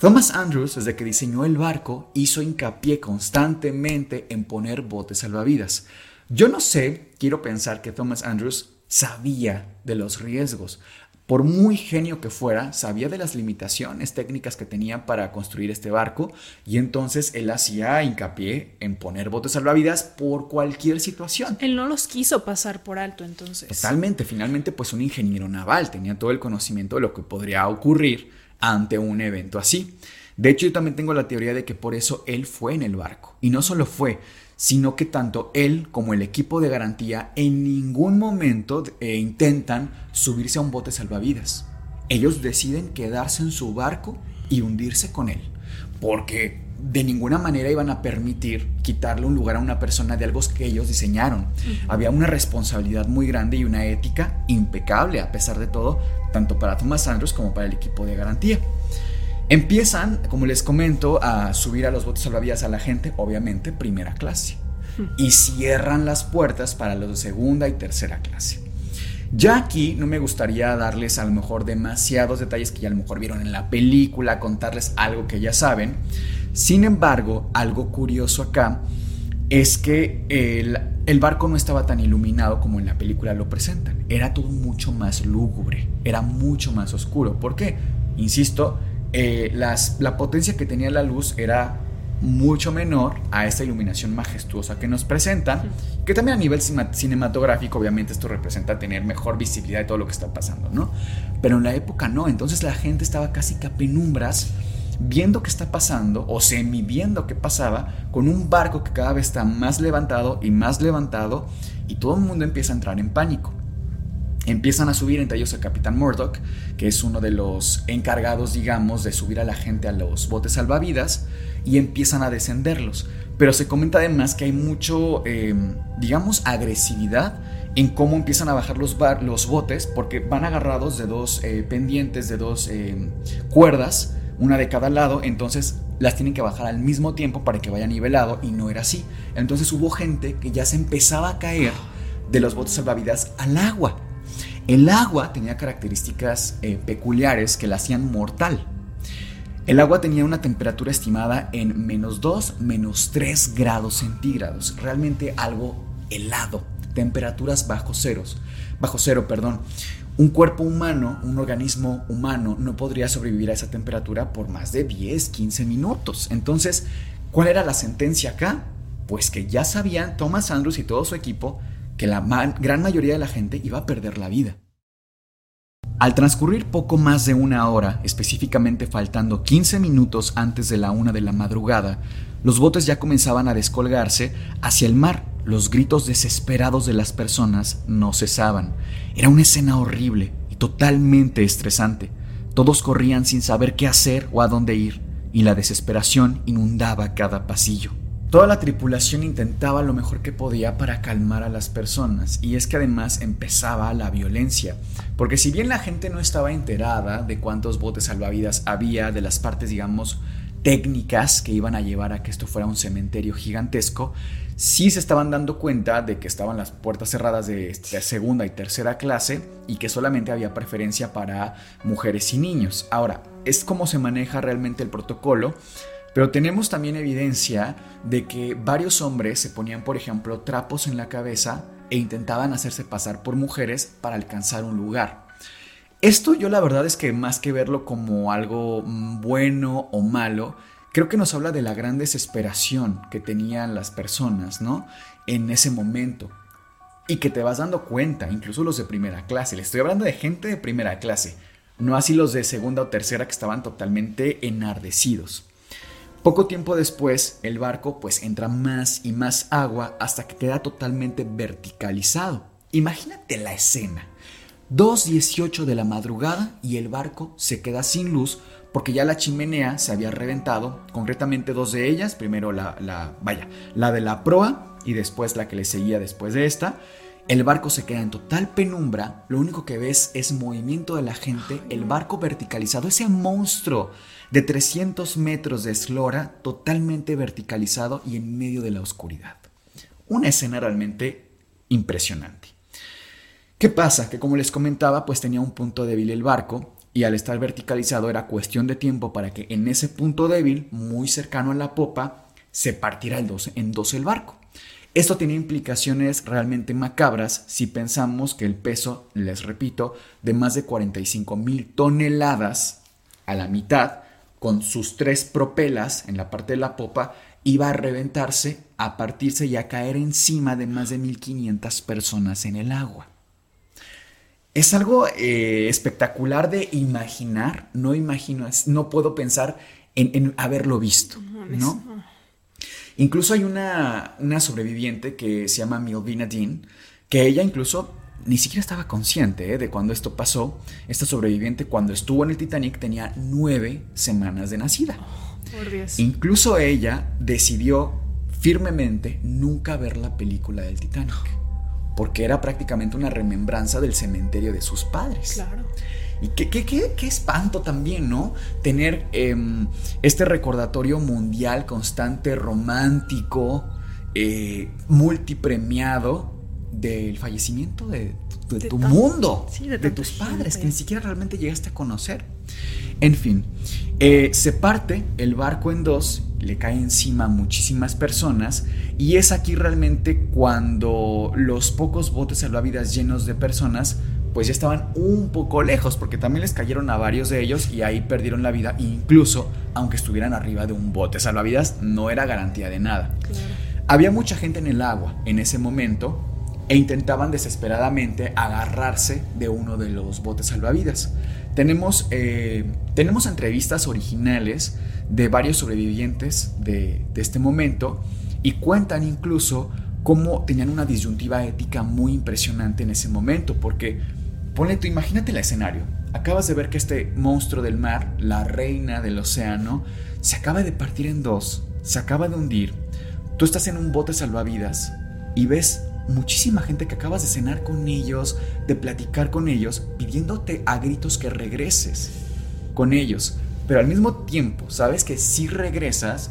Thomas Andrews, desde que diseñó el barco, hizo hincapié constantemente en poner botes salvavidas. Yo no sé, quiero pensar que Thomas Andrews sabía de los riesgos. Por muy genio que fuera, sabía de las limitaciones técnicas que tenía para construir este barco y entonces él hacía hincapié en poner botes salvavidas por cualquier situación. Él no los quiso pasar por alto entonces. Totalmente, finalmente pues un ingeniero naval tenía todo el conocimiento de lo que podría ocurrir ante un evento así. De hecho yo también tengo la teoría de que por eso él fue en el barco y no solo fue, sino que tanto él como el equipo de garantía en ningún momento eh, intentan subirse a un bote salvavidas. Ellos deciden quedarse en su barco y hundirse con él, porque de ninguna manera iban a permitir quitarle un lugar a una persona de algo que ellos diseñaron. Había una responsabilidad muy grande y una ética impecable, a pesar de todo, tanto para Thomas Andrews como para el equipo de garantía. Empiezan, como les comento, a subir a los botes salvavidas a la gente, obviamente primera clase. Y cierran las puertas para los de segunda y tercera clase. Ya aquí no me gustaría darles a lo mejor demasiados detalles que ya a lo mejor vieron en la película, contarles algo que ya saben. Sin embargo, algo curioso acá es que el, el, barco no estaba tan iluminado como en la película lo presentan. Era todo mucho más lúgubre, era mucho más oscuro. ¿Por qué? Insisto, eh, la potencia que tenía la luz era mucho menor a esta iluminación majestuosa que nos presentan, que también a nivel cinematográfico obviamente esto representa tener mejor visibilidad de todo lo que está pasando, ¿no? Pero en la época no, entonces la gente estaba casi que a penumbras viendo qué está pasando o semi viendo qué pasaba con un barco que cada vez está más levantado y más levantado y todo el mundo empieza a entrar en pánico. Empiezan a subir entre ellos el capitán Murdoch, que es uno de los encargados, digamos, de subir a la gente a los botes salvavidas, y empiezan a descenderlos. Pero se comenta además que hay mucho, eh, digamos, agresividad en cómo empiezan a bajar los, los botes porque van agarrados de dos eh, pendientes, de dos eh, cuerdas, una de cada lado, entonces las tienen que bajar al mismo tiempo para que vaya nivelado y no era así. Entonces hubo gente que ya se empezaba a caer de los botes salvavidas al agua. El agua tenía características eh, peculiares que la hacían mortal. El agua tenía una temperatura estimada en menos 2, menos 3 grados centígrados, realmente algo helado temperaturas bajo ceros, bajo cero, perdón. Un cuerpo humano, un organismo humano, no podría sobrevivir a esa temperatura por más de 10, 15 minutos. Entonces, ¿cuál era la sentencia acá? Pues que ya sabían Thomas Andrews y todo su equipo que la gran mayoría de la gente iba a perder la vida. Al transcurrir poco más de una hora, específicamente faltando 15 minutos antes de la una de la madrugada, los botes ya comenzaban a descolgarse hacia el mar. Los gritos desesperados de las personas no cesaban. Era una escena horrible y totalmente estresante. Todos corrían sin saber qué hacer o a dónde ir, y la desesperación inundaba cada pasillo. Toda la tripulación intentaba lo mejor que podía para calmar a las personas y es que además empezaba la violencia, porque si bien la gente no estaba enterada de cuántos botes salvavidas había, de las partes digamos técnicas que iban a llevar a que esto fuera un cementerio gigantesco, sí se estaban dando cuenta de que estaban las puertas cerradas de, segunda y tercera clase y que solamente había preferencia para mujeres y niños. Ahora, es como se maneja realmente el protocolo pero tenemos también evidencia de que varios hombres se ponían, por ejemplo, trapos en la cabeza e intentaban hacerse pasar por mujeres para alcanzar un lugar. Esto yo la verdad es que más que verlo como algo bueno o malo, creo que nos habla de la gran desesperación que tenían las personas, ¿no? En ese momento. Y que te vas dando cuenta, incluso los de primera clase. Le estoy hablando de gente de primera clase, no así los de segunda o tercera que estaban totalmente enardecidos. Poco tiempo después, el barco pues entra más y más agua hasta que queda totalmente verticalizado. Imagínate la escena. 2.18 de la madrugada y el barco se queda sin luz porque ya la chimenea se había reventado, concretamente dos de ellas, primero la, la, vaya, la de la proa y después la que le seguía después de esta. El barco se queda en total penumbra, lo único que ves es movimiento de la gente, el barco verticalizado, ese monstruo de 300 metros de eslora totalmente verticalizado y en medio de la oscuridad. Una escena realmente impresionante. ¿Qué pasa? Que como les comentaba, pues tenía un punto débil el barco y al estar verticalizado era cuestión de tiempo para que en ese punto débil, muy cercano a la popa, se partiera en dos el barco. Esto tiene implicaciones realmente macabras si pensamos que el peso, les repito, de más de 45 mil toneladas a la mitad con sus tres propelas en la parte de la popa, iba a reventarse, a partirse y a caer encima de más de 1500 personas en el agua. Es algo eh, espectacular de imaginar, no imagino, no puedo pensar en, haberlo visto, ¿no? Incluso hay una, una sobreviviente que se llama Milvina Dean, que ella incluso ni siquiera estaba consciente ¿eh? de cuando esto pasó. Esta sobreviviente cuando estuvo en el Titanic tenía nueve semanas de nacida. Incluso ella decidió firmemente nunca ver la película del Titanic, porque era prácticamente una remembranza del cementerio de sus padres. Claro. Y qué, qué, qué, espanto también, ¿no? Tener em, este recordatorio mundial constante, romántico, eh, multipremiado del fallecimiento de, tu mundo, de, tus padres, que ni siquiera realmente llegaste a conocer. En fin, eh, se parte el barco en dos, le cae encima a muchísimas personas y es aquí realmente cuando los pocos botes salvavidas llenos de personas pues ya estaban un poco lejos porque también les cayeron a varios de ellos y ahí perdieron la vida incluso aunque estuvieran arriba de un bote salvavidas no era garantía de nada. Había mucha gente en el agua en ese momento e intentaban desesperadamente agarrarse de uno de los botes salvavidas. Tenemos, eh, tenemos entrevistas originales de varios sobrevivientes de, este momento y cuentan incluso cómo tenían una disyuntiva ética muy impresionante en ese momento, porque ponle tú, imagínate el escenario. acabas de ver que este monstruo del mar, la reina del océano, se acaba de partir en dos, se acaba de hundir. Tú estás en un bote salvavidas y ves muchísima gente que acabas de cenar con ellos, de platicar con ellos, pidiéndote a gritos que regreses con ellos. Pero al mismo tiempo, sabes que si regresas,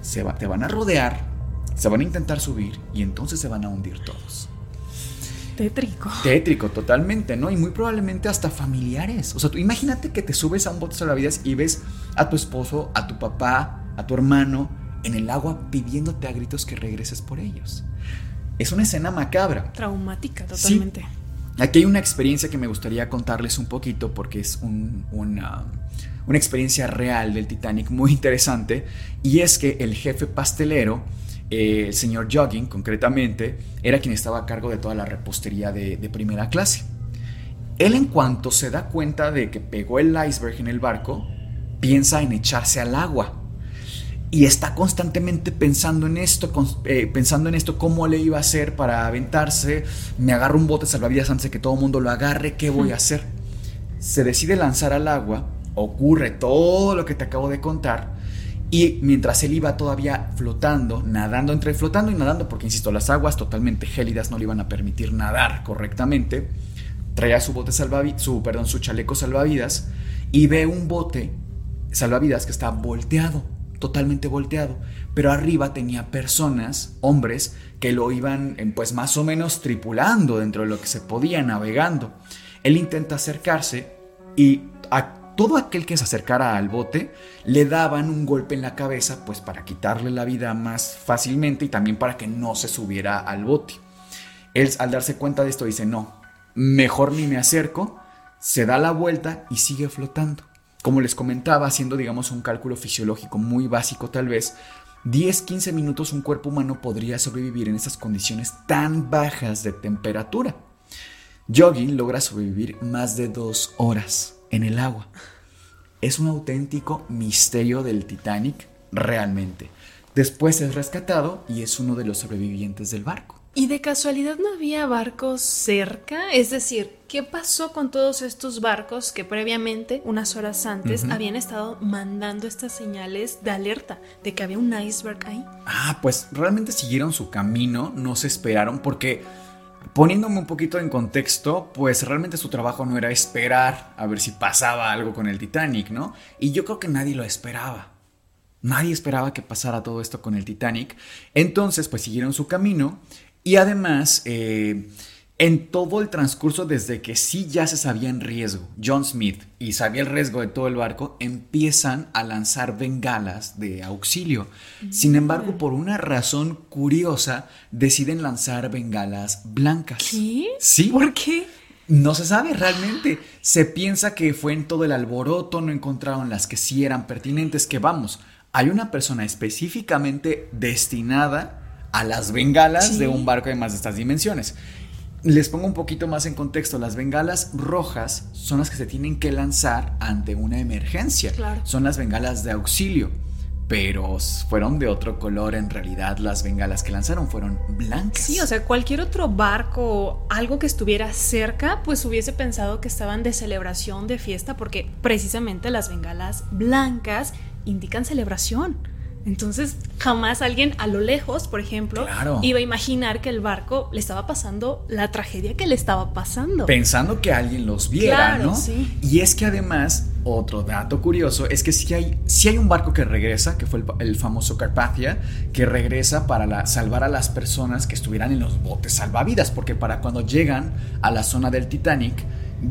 se te van a rodear, se van a intentar subir y entonces se van a hundir todos. Tétrico. Tétrico, totalmente, ¿no? Y muy probablemente hasta familiares. O sea, tú imagínate que te subes a un bote salvavidas y ves a tu esposo, a tu papá, a tu hermano en el agua pidiéndote a gritos que regreses por ellos. Es una escena macabra. Traumática, totalmente. Aquí hay una experiencia que me gustaría contarles un poquito porque es una, una experiencia real del Titanic muy interesante. Y es que el jefe pastelero el señor Jogging, concretamente, era quien estaba a cargo de toda la repostería de, primera clase. Él en cuanto se da cuenta de que pegó el iceberg en el barco, piensa en echarse al agua. Y está constantemente pensando en esto, eh, pensando en esto, cómo le iba a hacer para aventarse. Me agarro un bote salvavidas antes de que todo el mundo lo agarre, ¿qué voy a hacer? Se decide lanzar al agua, ocurre todo lo que te acabo de contar, y mientras él iba todavía flotando, nadando entre flotando y nadando, porque insisto, las aguas totalmente gélidas no le iban a permitir nadar correctamente, traía su bote salvavidas, su, perdón, su chaleco salvavidas y ve un bote salvavidas que está volteado, totalmente volteado, pero arriba tenía personas, hombres, que lo iban pues más o menos tripulando dentro de lo que se podía navegando. Él intenta acercarse y todo aquel que se acercara al bote le daban un golpe en la cabeza, pues para quitarle la vida más fácilmente y también para que no se subiera al bote. Él al darse cuenta de esto dice, no, mejor ni me acerco, se da la vuelta y sigue flotando. Como les comentaba, haciendo digamos un cálculo fisiológico muy básico tal vez, 10-15 minutos un cuerpo humano podría sobrevivir en esas condiciones tan bajas de temperatura. Yogi logra sobrevivir más de dos horas en el agua. Es un auténtico misterio del Titanic, realmente. Después es rescatado y es uno de los sobrevivientes del barco. ¿Y de casualidad no había barcos cerca? Es decir, ¿qué pasó con todos estos barcos que previamente, unas horas antes, habían estado mandando estas señales de alerta de que había un iceberg ahí? Ah, pues realmente siguieron su camino, no se esperaron porque Poniéndome un poquito en contexto, pues realmente su trabajo no era esperar a ver si pasaba algo con el Titanic, ¿no? Y yo creo que nadie lo esperaba. Nadie esperaba que pasara todo esto con el Titanic. Entonces, pues siguieron su camino y además... Eh, en todo el transcurso desde que sí ya se sabía en riesgo, John Smith y sabía el riesgo de todo el barco, empiezan a lanzar bengalas de auxilio. Sin embargo, por una razón curiosa, deciden lanzar bengalas blancas. ¿Qué? Sí. ¿Por qué? No se sabe realmente. Se piensa que fue en todo el alboroto, no encontraron las que sí eran pertinentes, que vamos, hay una persona específicamente destinada a las bengalas de un barco de más de estas dimensiones. Les pongo un poquito más en contexto. Las bengalas rojas son las que se tienen que lanzar ante una emergencia. Son las bengalas de auxilio. Pero fueron de otro color en realidad. Las bengalas que lanzaron fueron blancas. Sí, o sea, cualquier otro barco o algo que estuviera cerca, pues hubiese pensado que estaban de celebración, de fiesta, porque precisamente las bengalas blancas indican celebración. Entonces, jamás alguien a lo lejos, por ejemplo, iba a imaginar que el barco le estaba pasando la tragedia que le estaba pasando. Pensando que alguien los viera, ¿no? Y es que además, otro dato curioso es que si hay, si hay un barco que regresa, que fue el, famoso Carpathia, que regresa para salvar a las personas que estuvieran en los botes salvavidas, porque para cuando llegan a la zona del Titanic,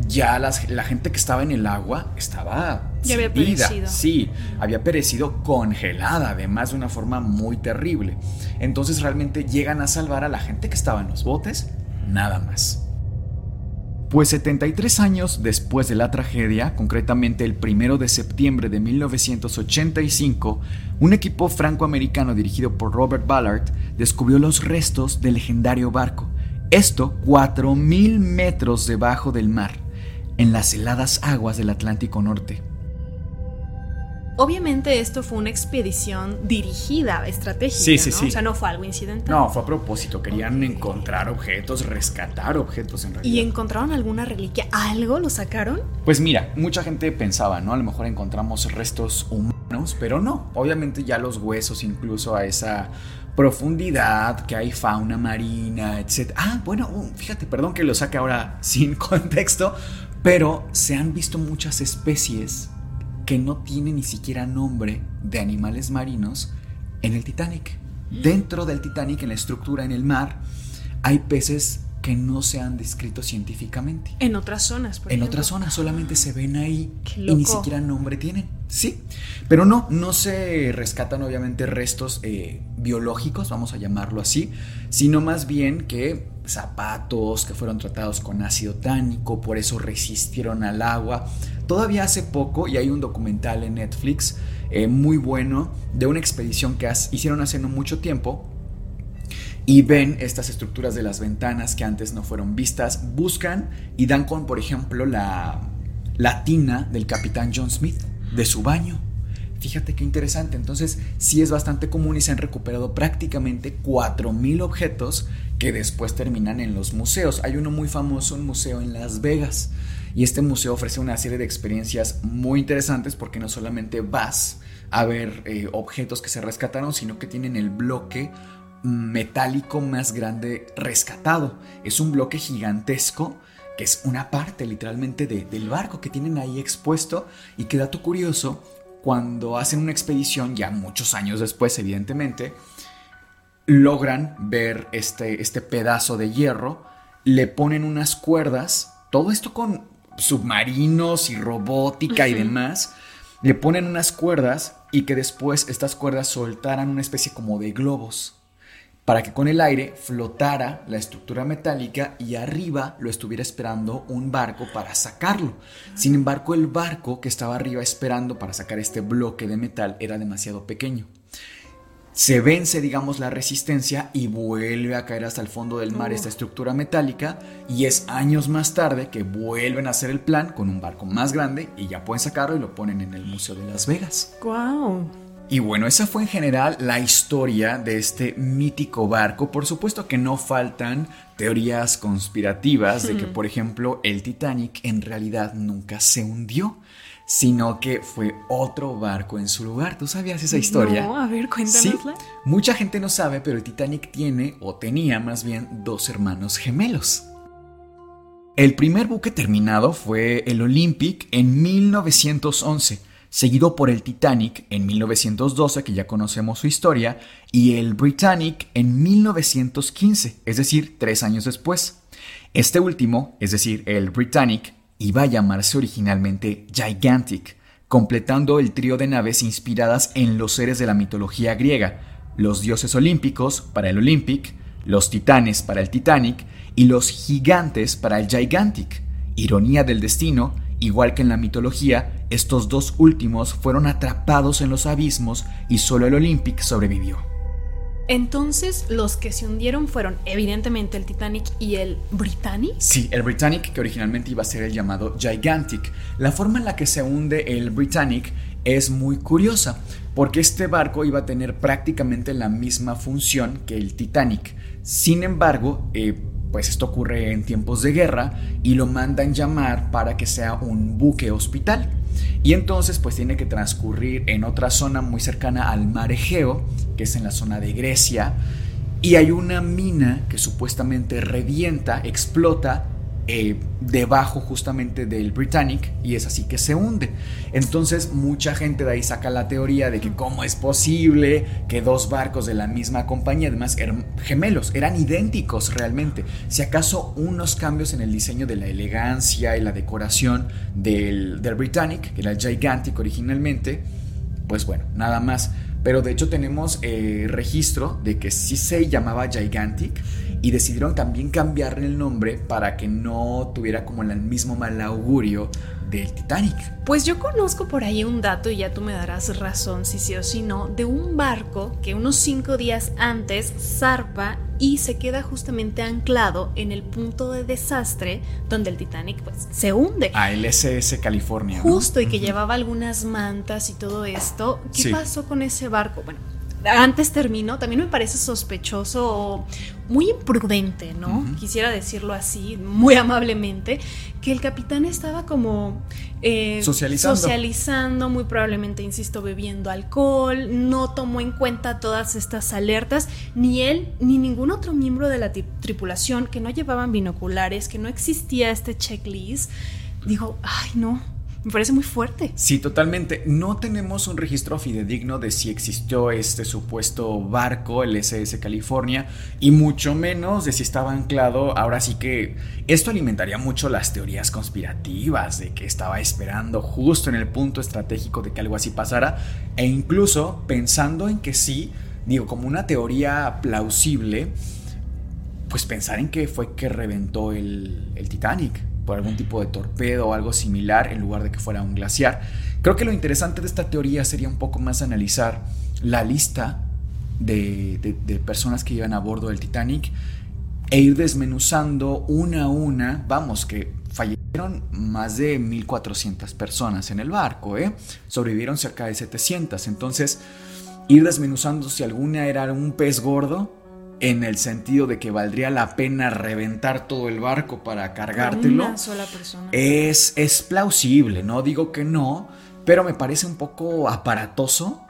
ya la gente que estaba en el agua estaba ya había perecido. Sí, había perecido congelada, además de una forma muy terrible. Entonces realmente llegan a salvar a la gente que estaba en los botes, nada más. Pues 73 años después de la tragedia, concretamente el 1 de septiembre de 1985, un equipo francoamericano dirigido por Robert Ballard descubrió los restos del legendario barco esto 4.000 metros debajo del mar, en las heladas aguas del Atlántico Norte. Obviamente esto fue una expedición dirigida, estratégica, Sí, sí, ¿no? sí. O sea, no fue algo incidental. No, fue a propósito. Querían encontrar objetos, rescatar objetos en realidad. ¿Y encontraron alguna reliquia? ¿Algo lo sacaron? Pues mira, mucha gente pensaba, ¿no? A lo mejor encontramos restos humanos, pero no. Obviamente ya los huesos, incluso a esa profundidad, que hay fauna marina, etc. Ah, bueno, uh, fíjate, perdón que lo saque ahora sin contexto, pero se han visto muchas especies que no tienen ni siquiera nombre de animales marinos en el Titanic. Dentro del Titanic, en la estructura en el mar, hay peces que no se han descrito científicamente. En otras zonas, por En ejemplo. otras zonas solamente se ven ahí Qué y ni siquiera nombre tienen. Sí, pero no, no se rescatan obviamente restos eh, biológicos, vamos a llamarlo así, sino más bien que zapatos que fueron tratados con ácido tánico, por eso resistieron al agua. Todavía hace poco, y hay un documental en Netflix eh, muy bueno de una expedición que hicieron hace no mucho tiempo, y ven estas estructuras de las ventanas que antes no fueron vistas, buscan y dan con, por ejemplo, la, la tina del capitán John Smith de su baño. Fíjate qué interesante, entonces sí es bastante común y se han recuperado prácticamente 4.000 objetos que después terminan en los museos. Hay uno muy famoso, un museo en Las Vegas, y este museo ofrece una serie de experiencias muy interesantes porque no solamente vas a ver eh, objetos que se rescataron, sino que tienen el bloque metálico más grande rescatado. Es un bloque gigantesco que es una parte literalmente de- del barco que tienen ahí expuesto. Y que dato curioso, cuando hacen una expedición, ya muchos años después evidentemente, logran ver este, este pedazo de hierro, le ponen unas cuerdas, todo esto con submarinos y robótica y demás, le ponen unas cuerdas y que después estas cuerdas soltaran una especie como de globos para que con el aire flotara la estructura metálica y arriba lo estuviera esperando un barco para sacarlo. Sin embargo, el barco que estaba arriba esperando para sacar este bloque de metal era demasiado pequeño. Se vence, digamos, la resistencia y vuelve a caer hasta el fondo del mar esta estructura metálica y es años más tarde que vuelven a hacer el plan con un barco más grande y ya pueden sacarlo y lo ponen en el Museo de Las Vegas. ¡Guau! Y bueno, esa fue en general la historia de este mítico barco. Por supuesto que no faltan teorías conspirativas de que, por ejemplo, el Titanic en realidad nunca se hundió, sino que fue otro barco en su lugar. ¿Tú sabías esa historia? No, a ver, Sí, cuéntanosla. mucha gente no sabe, pero el Titanic tiene, o tenía más bien, dos hermanos gemelos. El primer buque terminado fue el Olympic en 1911, seguido por el Titanic en 1912, que ya conocemos su historia, y el Britannic en 1915, es decir, tres años después. Este último, es decir, el Britannic, iba a llamarse originalmente Gigantic, completando el trío de naves inspiradas en los seres de la mitología griega, los dioses olímpicos para el Olympic, los titanes para el Titanic y los gigantes para el Gigantic. Ironía del destino, igual que en la mitología, estos dos últimos fueron atrapados en los abismos y solo el Olympic sobrevivió. Entonces, los que se hundieron fueron evidentemente el Titanic y el Britannic. Sí, el Britannic, que originalmente iba a ser el llamado Gigantic. La forma en la que se hunde el Britannic es muy curiosa, porque este barco iba a tener prácticamente la misma función que el Titanic. Sin embargo, eh, pues esto ocurre en tiempos de guerra y lo mandan llamar para que sea un buque hospital. Y entonces pues tiene que transcurrir en otra zona muy cercana al mar Egeo, que es en la zona de Grecia, y hay una mina que supuestamente revienta, explota eh, debajo justamente del Britannic y es así que se hunde. Entonces mucha gente de ahí saca la teoría de que cómo es posible que dos barcos de la misma compañía, además eran gemelos, eran idénticos realmente. Si acaso unos cambios en el diseño de la elegancia y la decoración del, del Britannic, que era el Gigantic originalmente, pues bueno, nada más. Pero de hecho tenemos eh, registro de que sí se llamaba Gigantic y decidieron también cambiarle el nombre para que no tuviera como el mismo mal augurio del Titanic. Pues yo conozco por ahí un dato, y ya tú me darás razón si sí o si no, de un barco que unos cinco días antes zarpa y se queda justamente anclado en el punto de desastre donde el Titanic pues se hunde. A el SS California. Justo, y que llevaba algunas mantas y todo esto. ¿Qué pasó con ese barco? Bueno, antes terminó, también me parece sospechoso muy imprudente, ¿no? Quisiera decirlo así, muy amablemente, que el capitán estaba como eh, socializando. socializando, muy probablemente, insisto, bebiendo alcohol, no tomó en cuenta todas estas alertas, ni él ni ningún otro miembro de la tripulación que no llevaban binoculares, que no existía este checklist, dijo, ay no, me parece muy fuerte. Sí, totalmente. No tenemos un registro fidedigno de si existió este supuesto barco, el SS California, y mucho menos de si estaba anclado. Ahora sí que esto alimentaría mucho las teorías conspirativas de que estaba esperando justo en el punto estratégico de que algo así pasara, e incluso pensando en que sí, digo, como una teoría plausible, pues pensar en que fue que reventó el, Titanic por algún tipo de torpedo o algo similar en lugar de que fuera un glaciar. Creo que lo interesante de esta teoría sería un poco más analizar la lista de, personas que iban a bordo del Titanic e ir desmenuzando una a una, vamos, que fallecieron más de 1.400 personas en el barco, ¿eh? sobrevivieron cerca de 700, entonces ir desmenuzando si alguna era un pez gordo en el sentido de que valdría la pena reventar todo el barco para cargártelo. Una sola persona. Es, es plausible, no digo que no, pero me parece un poco aparatoso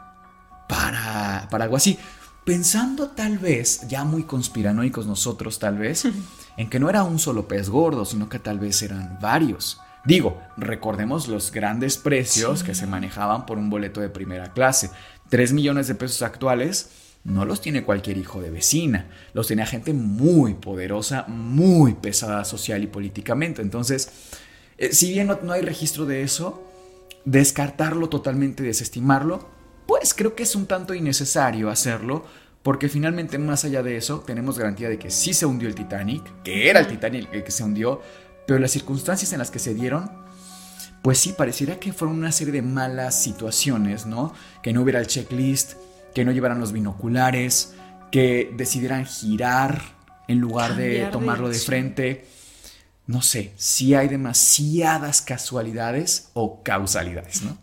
para, para algo así. Pensando tal vez, ya muy conspiranoicos nosotros tal vez, en que no era un solo pez gordo, sino que tal vez eran varios. Digo, recordemos los grandes precios que se manejaban por un boleto de primera clase. 3 millones de pesos actuales no los tiene cualquier hijo de vecina, los tenía gente muy poderosa, muy pesada social y políticamente. Entonces, eh, si bien no, hay registro de eso, descartarlo totalmente, desestimarlo, pues creo que es un tanto innecesario hacerlo, porque finalmente más allá de eso tenemos garantía de que sí se hundió el Titanic, que era el Titanic el que se hundió, pero las circunstancias en las que se dieron, pues sí, pareciera que fueron una serie de malas situaciones, ¿no? Que no hubiera el checklist, que no llevaran los binoculares, que decidieran girar en lugar de tomarlo de, frente. No sé, si hay demasiadas casualidades o causalidades, ¿no?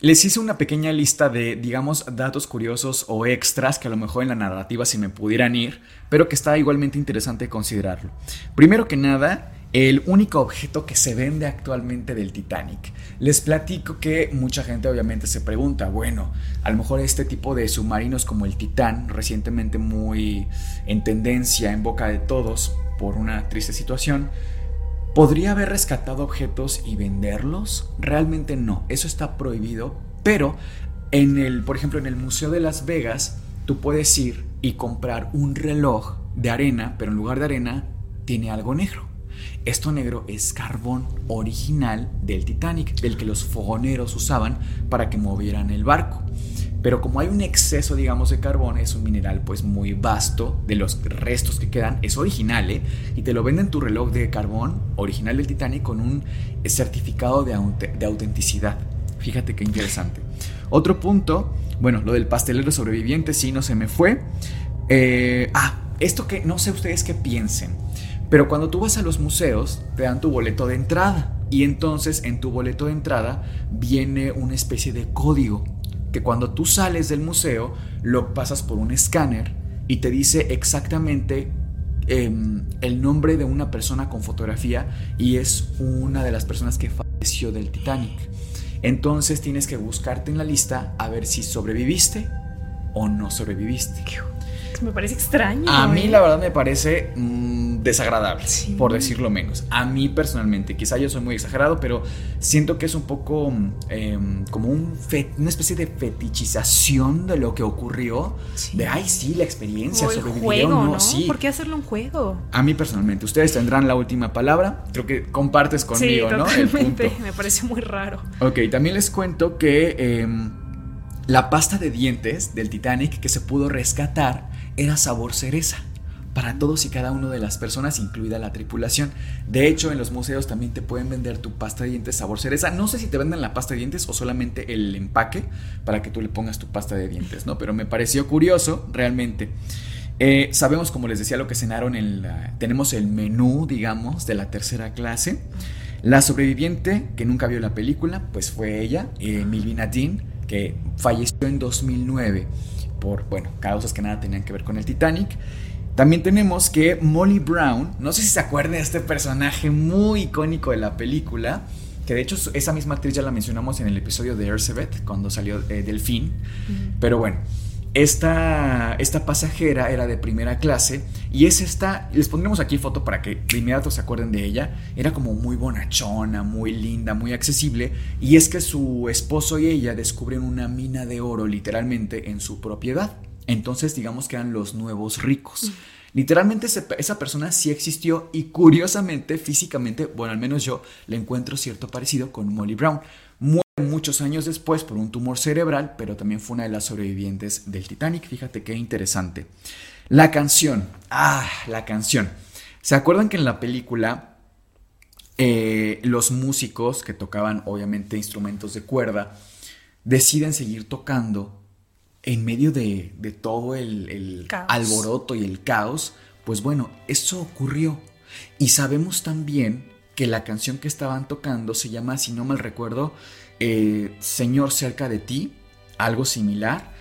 Les hice una pequeña lista de, digamos, datos curiosos o extras que a lo mejor en la narrativa se me pudieran ir, pero que está igualmente interesante considerarlo. Primero que nada, el único objeto que se vende actualmente del Titanic. Les platico que mucha gente obviamente se pregunta, bueno, a lo mejor este tipo de submarinos como el Titán, recientemente muy en tendencia, en boca de todos por una triste situación, ¿podría haber rescatado objetos y venderlos? Realmente no, eso está prohibido, pero en el, por ejemplo, en el Museo de Las Vegas, tú puedes ir y comprar un reloj de arena, pero en lugar de arena tiene algo negro. Esto negro es carbón original del Titanic, del que los fogoneros usaban para que movieran el barco. Pero como hay un exceso, digamos, de carbón, es un mineral pues muy vasto de los restos que quedan, es original, ¿eh? Y te lo venden tu reloj de carbón original del Titanic con un certificado de, autenticidad. Fíjate qué interesante. Otro punto, bueno, lo del pastelero sobreviviente, sí, no se me fue. Eh, ah, esto que no sé ustedes qué piensen. Pero cuando tú vas a los museos, te dan tu boleto de entrada. Y entonces en tu boleto de entrada viene una especie de código que cuando tú sales del museo lo pasas por un escáner y te dice exactamente em, el nombre de una persona con fotografía y es una de las personas que falleció del Titanic. Entonces tienes que buscarte en la lista a ver si sobreviviste o no sobreviviste. Me parece extraño. A mí ¿eh? la verdad me parece mm, desagradable, por decirlo menos. A mí personalmente, quizá yo soy muy exagerado, pero siento que es un poco em, como un una especie de fetichización de lo que ocurrió. De, ay, sí, la experiencia, sobre el juego, ¿no? Sí. ¿Por qué hacerlo un juego? A mí personalmente, ustedes tendrán la última palabra. Creo que compartes conmigo, ¿no? El Me parece muy raro. Ok, también les cuento que... Em, la pasta de dientes del Titanic que se pudo rescatar era sabor cereza. para todos y cada uno de las personas, incluida la tripulación. De hecho, en los museos también te pueden vender tu pasta de dientes sabor cereza. No sé si te venden la pasta de dientes o solamente el empaque para que tú le pongas tu pasta de dientes, ¿no? Pero me pareció curioso, realmente. Eh, sabemos, como les decía, lo que cenaron en la... Tenemos el menú, digamos, de la tercera clase. La sobreviviente, que nunca vio la película, pues fue ella, eh, Milvina Dean, que falleció en 2009 por, bueno, causas que nada tenían que ver con el Titanic. También tenemos que Molly Brown, no sé si se acuerdan de este personaje muy icónico de la película, que de hecho esa misma actriz ya la mencionamos en el episodio de Ersebet, cuando salió eh, Delfín, pero bueno, esta, esta pasajera era de primera clase y es esta, les pondremos aquí foto para que de inmediato se acuerden de ella, era como muy bonachona, muy linda, muy accesible y es que su esposo y ella descubren una mina de oro literalmente en su propiedad. Entonces digamos que eran los nuevos ricos. Literalmente esa persona sí existió y curiosamente, físicamente, bueno, al menos yo le encuentro cierto parecido con Molly Brown muchos años después por un tumor cerebral, pero también fue una de las sobrevivientes del Titanic. Fíjate qué interesante. La canción. Ah, la canción. ¿Se acuerdan que en la película eh, los músicos que tocaban obviamente instrumentos de cuerda deciden seguir tocando en medio de, todo el, el alboroto y el caos? Pues bueno, eso ocurrió. Y sabemos también que la canción que estaban tocando se llama, si no mal recuerdo, Señor cerca de ti, algo similar.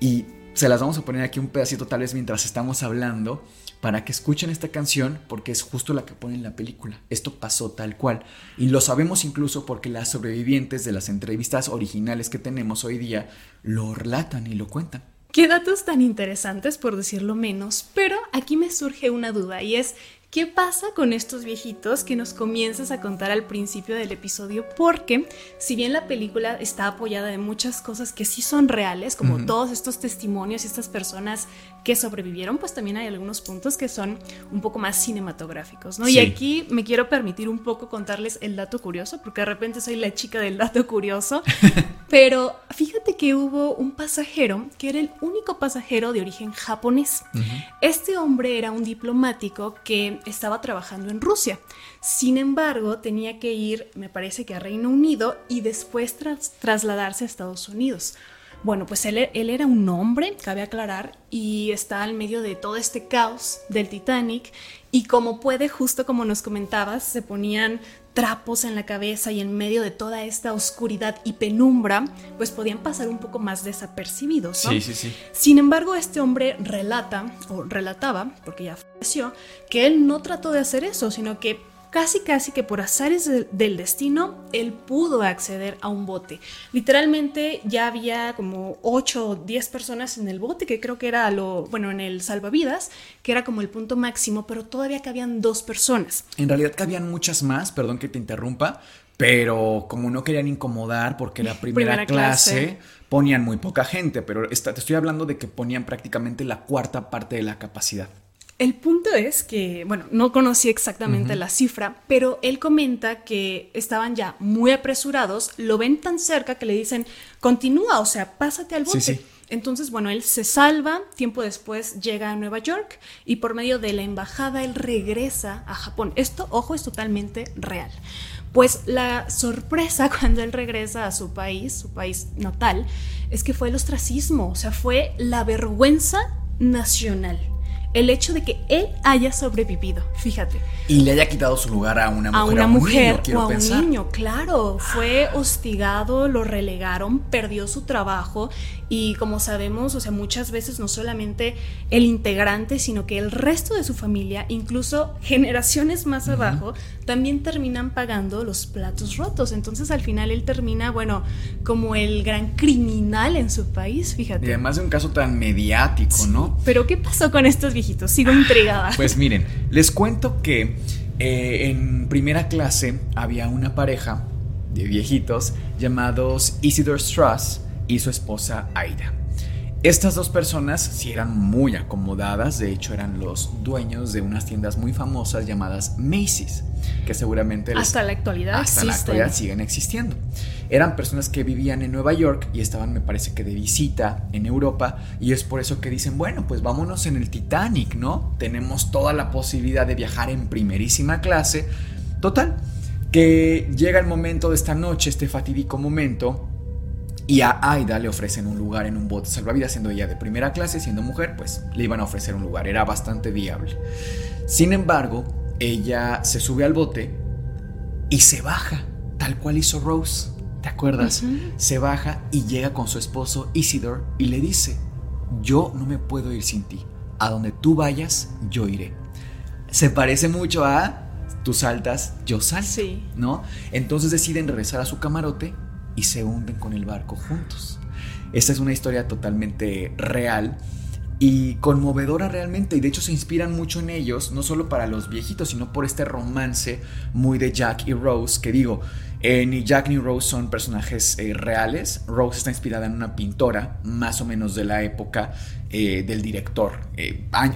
Y se las vamos a poner aquí un pedacito tal vez mientras estamos hablando para que escuchen esta canción porque es justo la que pone en la película. Esto pasó tal cual. Y lo sabemos incluso porque las sobrevivientes de las entrevistas originales que tenemos hoy día lo relatan y lo cuentan. Qué datos tan interesantes, por decirlo menos, pero aquí me surge una duda y es, ¿Qué pasa con estos viejitos que nos comienzas a contar al principio del episodio? Porque si bien la película está apoyada de muchas cosas que sí son reales, como todos estos testimonios y estas personas que sobrevivieron, pues también hay algunos puntos que son un poco más cinematográficos, ¿no? Y aquí me quiero permitir un poco contarles el dato curioso, porque de repente soy la chica del dato curioso, pero fíjate que hubo un pasajero que era el único pasajero de origen japonés. Este hombre era un diplomático que estaba trabajando en Rusia. Sin embargo, tenía que ir, me parece que a Reino Unido y después trasladarse a Estados Unidos. Bueno, pues él, él, era un hombre, cabe aclarar, y está al medio de todo este caos del Titanic. Y como puede, justo como nos comentabas, se ponían trapos en la cabeza y en medio de toda esta oscuridad y penumbra, pues podían pasar un poco más desapercibidos. Sí, sí, sí. Sin embargo, este hombre relata, o relataba, porque ya falleció, que él no trató de hacer eso, sino que casi casi que por azares del destino, él pudo acceder a un bote. Literalmente ya había como 8 o 10 personas en el bote, que creo que era lo, bueno, en el salvavidas, que era como el punto máximo, pero todavía cabían dos personas. En realidad cabían muchas más, perdón que te interrumpa, pero como no querían incomodar porque era primera, clase, ponían muy poca gente, pero te estoy hablando de que ponían prácticamente la cuarta parte de la capacidad. El punto es que, bueno, no conocí exactamente la cifra, pero él comenta que estaban ya muy apresurados, lo ven tan cerca que le dicen, continúa, o sea, pásate al bote. Entonces, bueno, él se salva, tiempo después llega a Nueva York y por medio de la embajada él regresa a Japón. Esto, ojo, es totalmente real. Pues la sorpresa cuando él regresa a su país, su país natal, es que fue el ostracismo, o sea, fue la vergüenza nacional el hecho de que él haya sobrevivido, fíjate. Y le haya quitado su lugar a una mujer. A una mujer o a un niño, claro. Fue hostigado, lo relegaron, perdió su trabajo y como sabemos, o sea, muchas veces no solamente el integrante, sino que el resto de su familia, incluso generaciones más abajo, también terminan pagando los platos rotos. Entonces al final él termina, bueno, como el gran criminal en su país, fíjate. Y además de un caso tan mediático, ¿no? Pero ¿qué pasó con estos viejitos? Sigo intrigada. Pues miren, les cuento que eh, en primera clase había una pareja de viejitos llamados Isidore Strass y su esposa Aida. Estas dos personas sí eran muy acomodadas, de hecho eran los dueños de unas tiendas muy famosas llamadas Macy's, que seguramente hasta la actualidad hasta la actualidad siguen existiendo. Eran personas que vivían en Nueva York y estaban, me parece que de visita en Europa y es por eso que dicen, bueno, pues vámonos en el Titanic, ¿no? Tenemos toda la posibilidad de viajar en primerísima clase. Total, que llega el momento de esta noche, este fatídico momento y a Aida le ofrecen un lugar en un bote salvavidas, siendo ella de primera clase, siendo mujer, pues le iban a ofrecer un lugar, era bastante viable. Sin embargo, ella se sube al bote y se baja, tal cual hizo Rose, ¿te acuerdas? Se baja y llega con su esposo Isidore y le dice, yo no me puedo ir sin ti, a donde tú vayas, yo iré. Se parece mucho a tú saltas, yo salto, sí. ¿no? Entonces deciden regresar a su camarote y se hunden con el barco juntos. Esta es una historia totalmente real y conmovedora realmente y de hecho se inspiran mucho en ellos, no solo para los viejitos, sino por este romance muy de Jack y Rose, que digo, eh, ni Jack ni Rose son personajes eh, reales, Rose está inspirada en una pintora más o menos de la época eh, del director,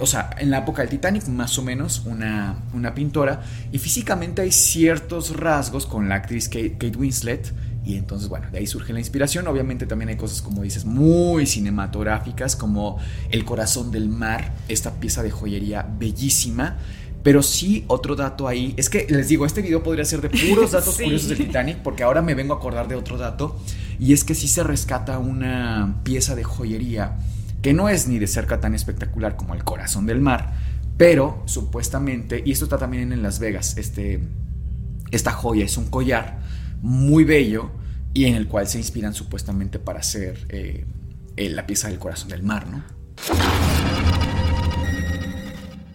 o sea, en la época del Titanic más o menos una, una pintora y físicamente hay ciertos rasgos con la actriz Kate Winslet, y entonces, bueno, de ahí surge la inspiración. Obviamente también hay cosas, como dices, muy cinematográficas, como El corazón del mar, esta pieza de joyería bellísima. Pero sí, otro dato ahí, es que les digo, este video podría ser de puros datos curiosos del Titanic, porque ahora me vengo a acordar de otro dato, y es que sí se rescata una pieza de joyería que no es ni de cerca tan espectacular como el corazón del mar, pero supuestamente, y esto está también en Las Vegas, este, esta joya es un collar muy bello y en el cual se inspiran supuestamente para hacer eh, la pieza del corazón del mar, ¿no?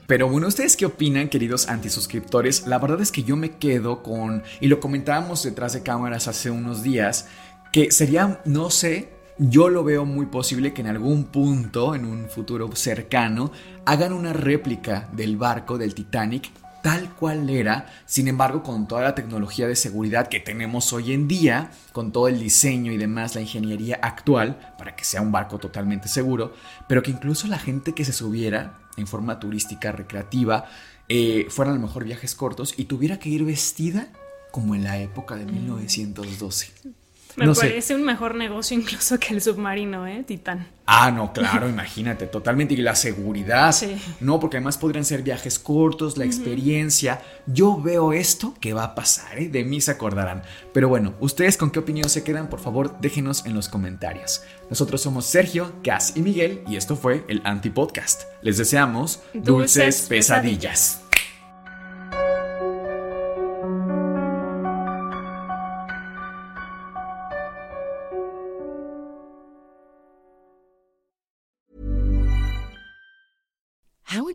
Pero bueno, ¿ustedes qué opinan, queridos antisuscriptores? La verdad es que yo me quedo con, y lo comentábamos detrás de cámaras hace unos días, que sería, no sé, yo lo veo muy posible que en algún punto, en un futuro cercano, hagan una réplica del barco del Titanic tal cual era, sin embargo con toda la tecnología de seguridad que tenemos hoy en día, con todo el diseño y demás, la ingeniería actual, para que sea un barco totalmente seguro, pero que incluso la gente que se subiera en forma turística, recreativa, eh, fueran a lo mejor viajes cortos y tuviera que ir vestida como en la época de 1912. Me parece un mejor negocio incluso que el submarino, ¿eh? Titán. Ah, no, claro, imagínate, totalmente. Y la seguridad. Sí. No, porque además podrían ser viajes cortos, la experiencia. Yo veo esto que va a pasar, ¿eh? De mí se acordarán. Pero bueno, ¿ustedes con qué opinión se quedan? Por favor, déjenos en los comentarios. Nosotros somos Sergio, Cass y Miguel y esto fue el Anti-Podcast. Les deseamos dulces, pesadillas.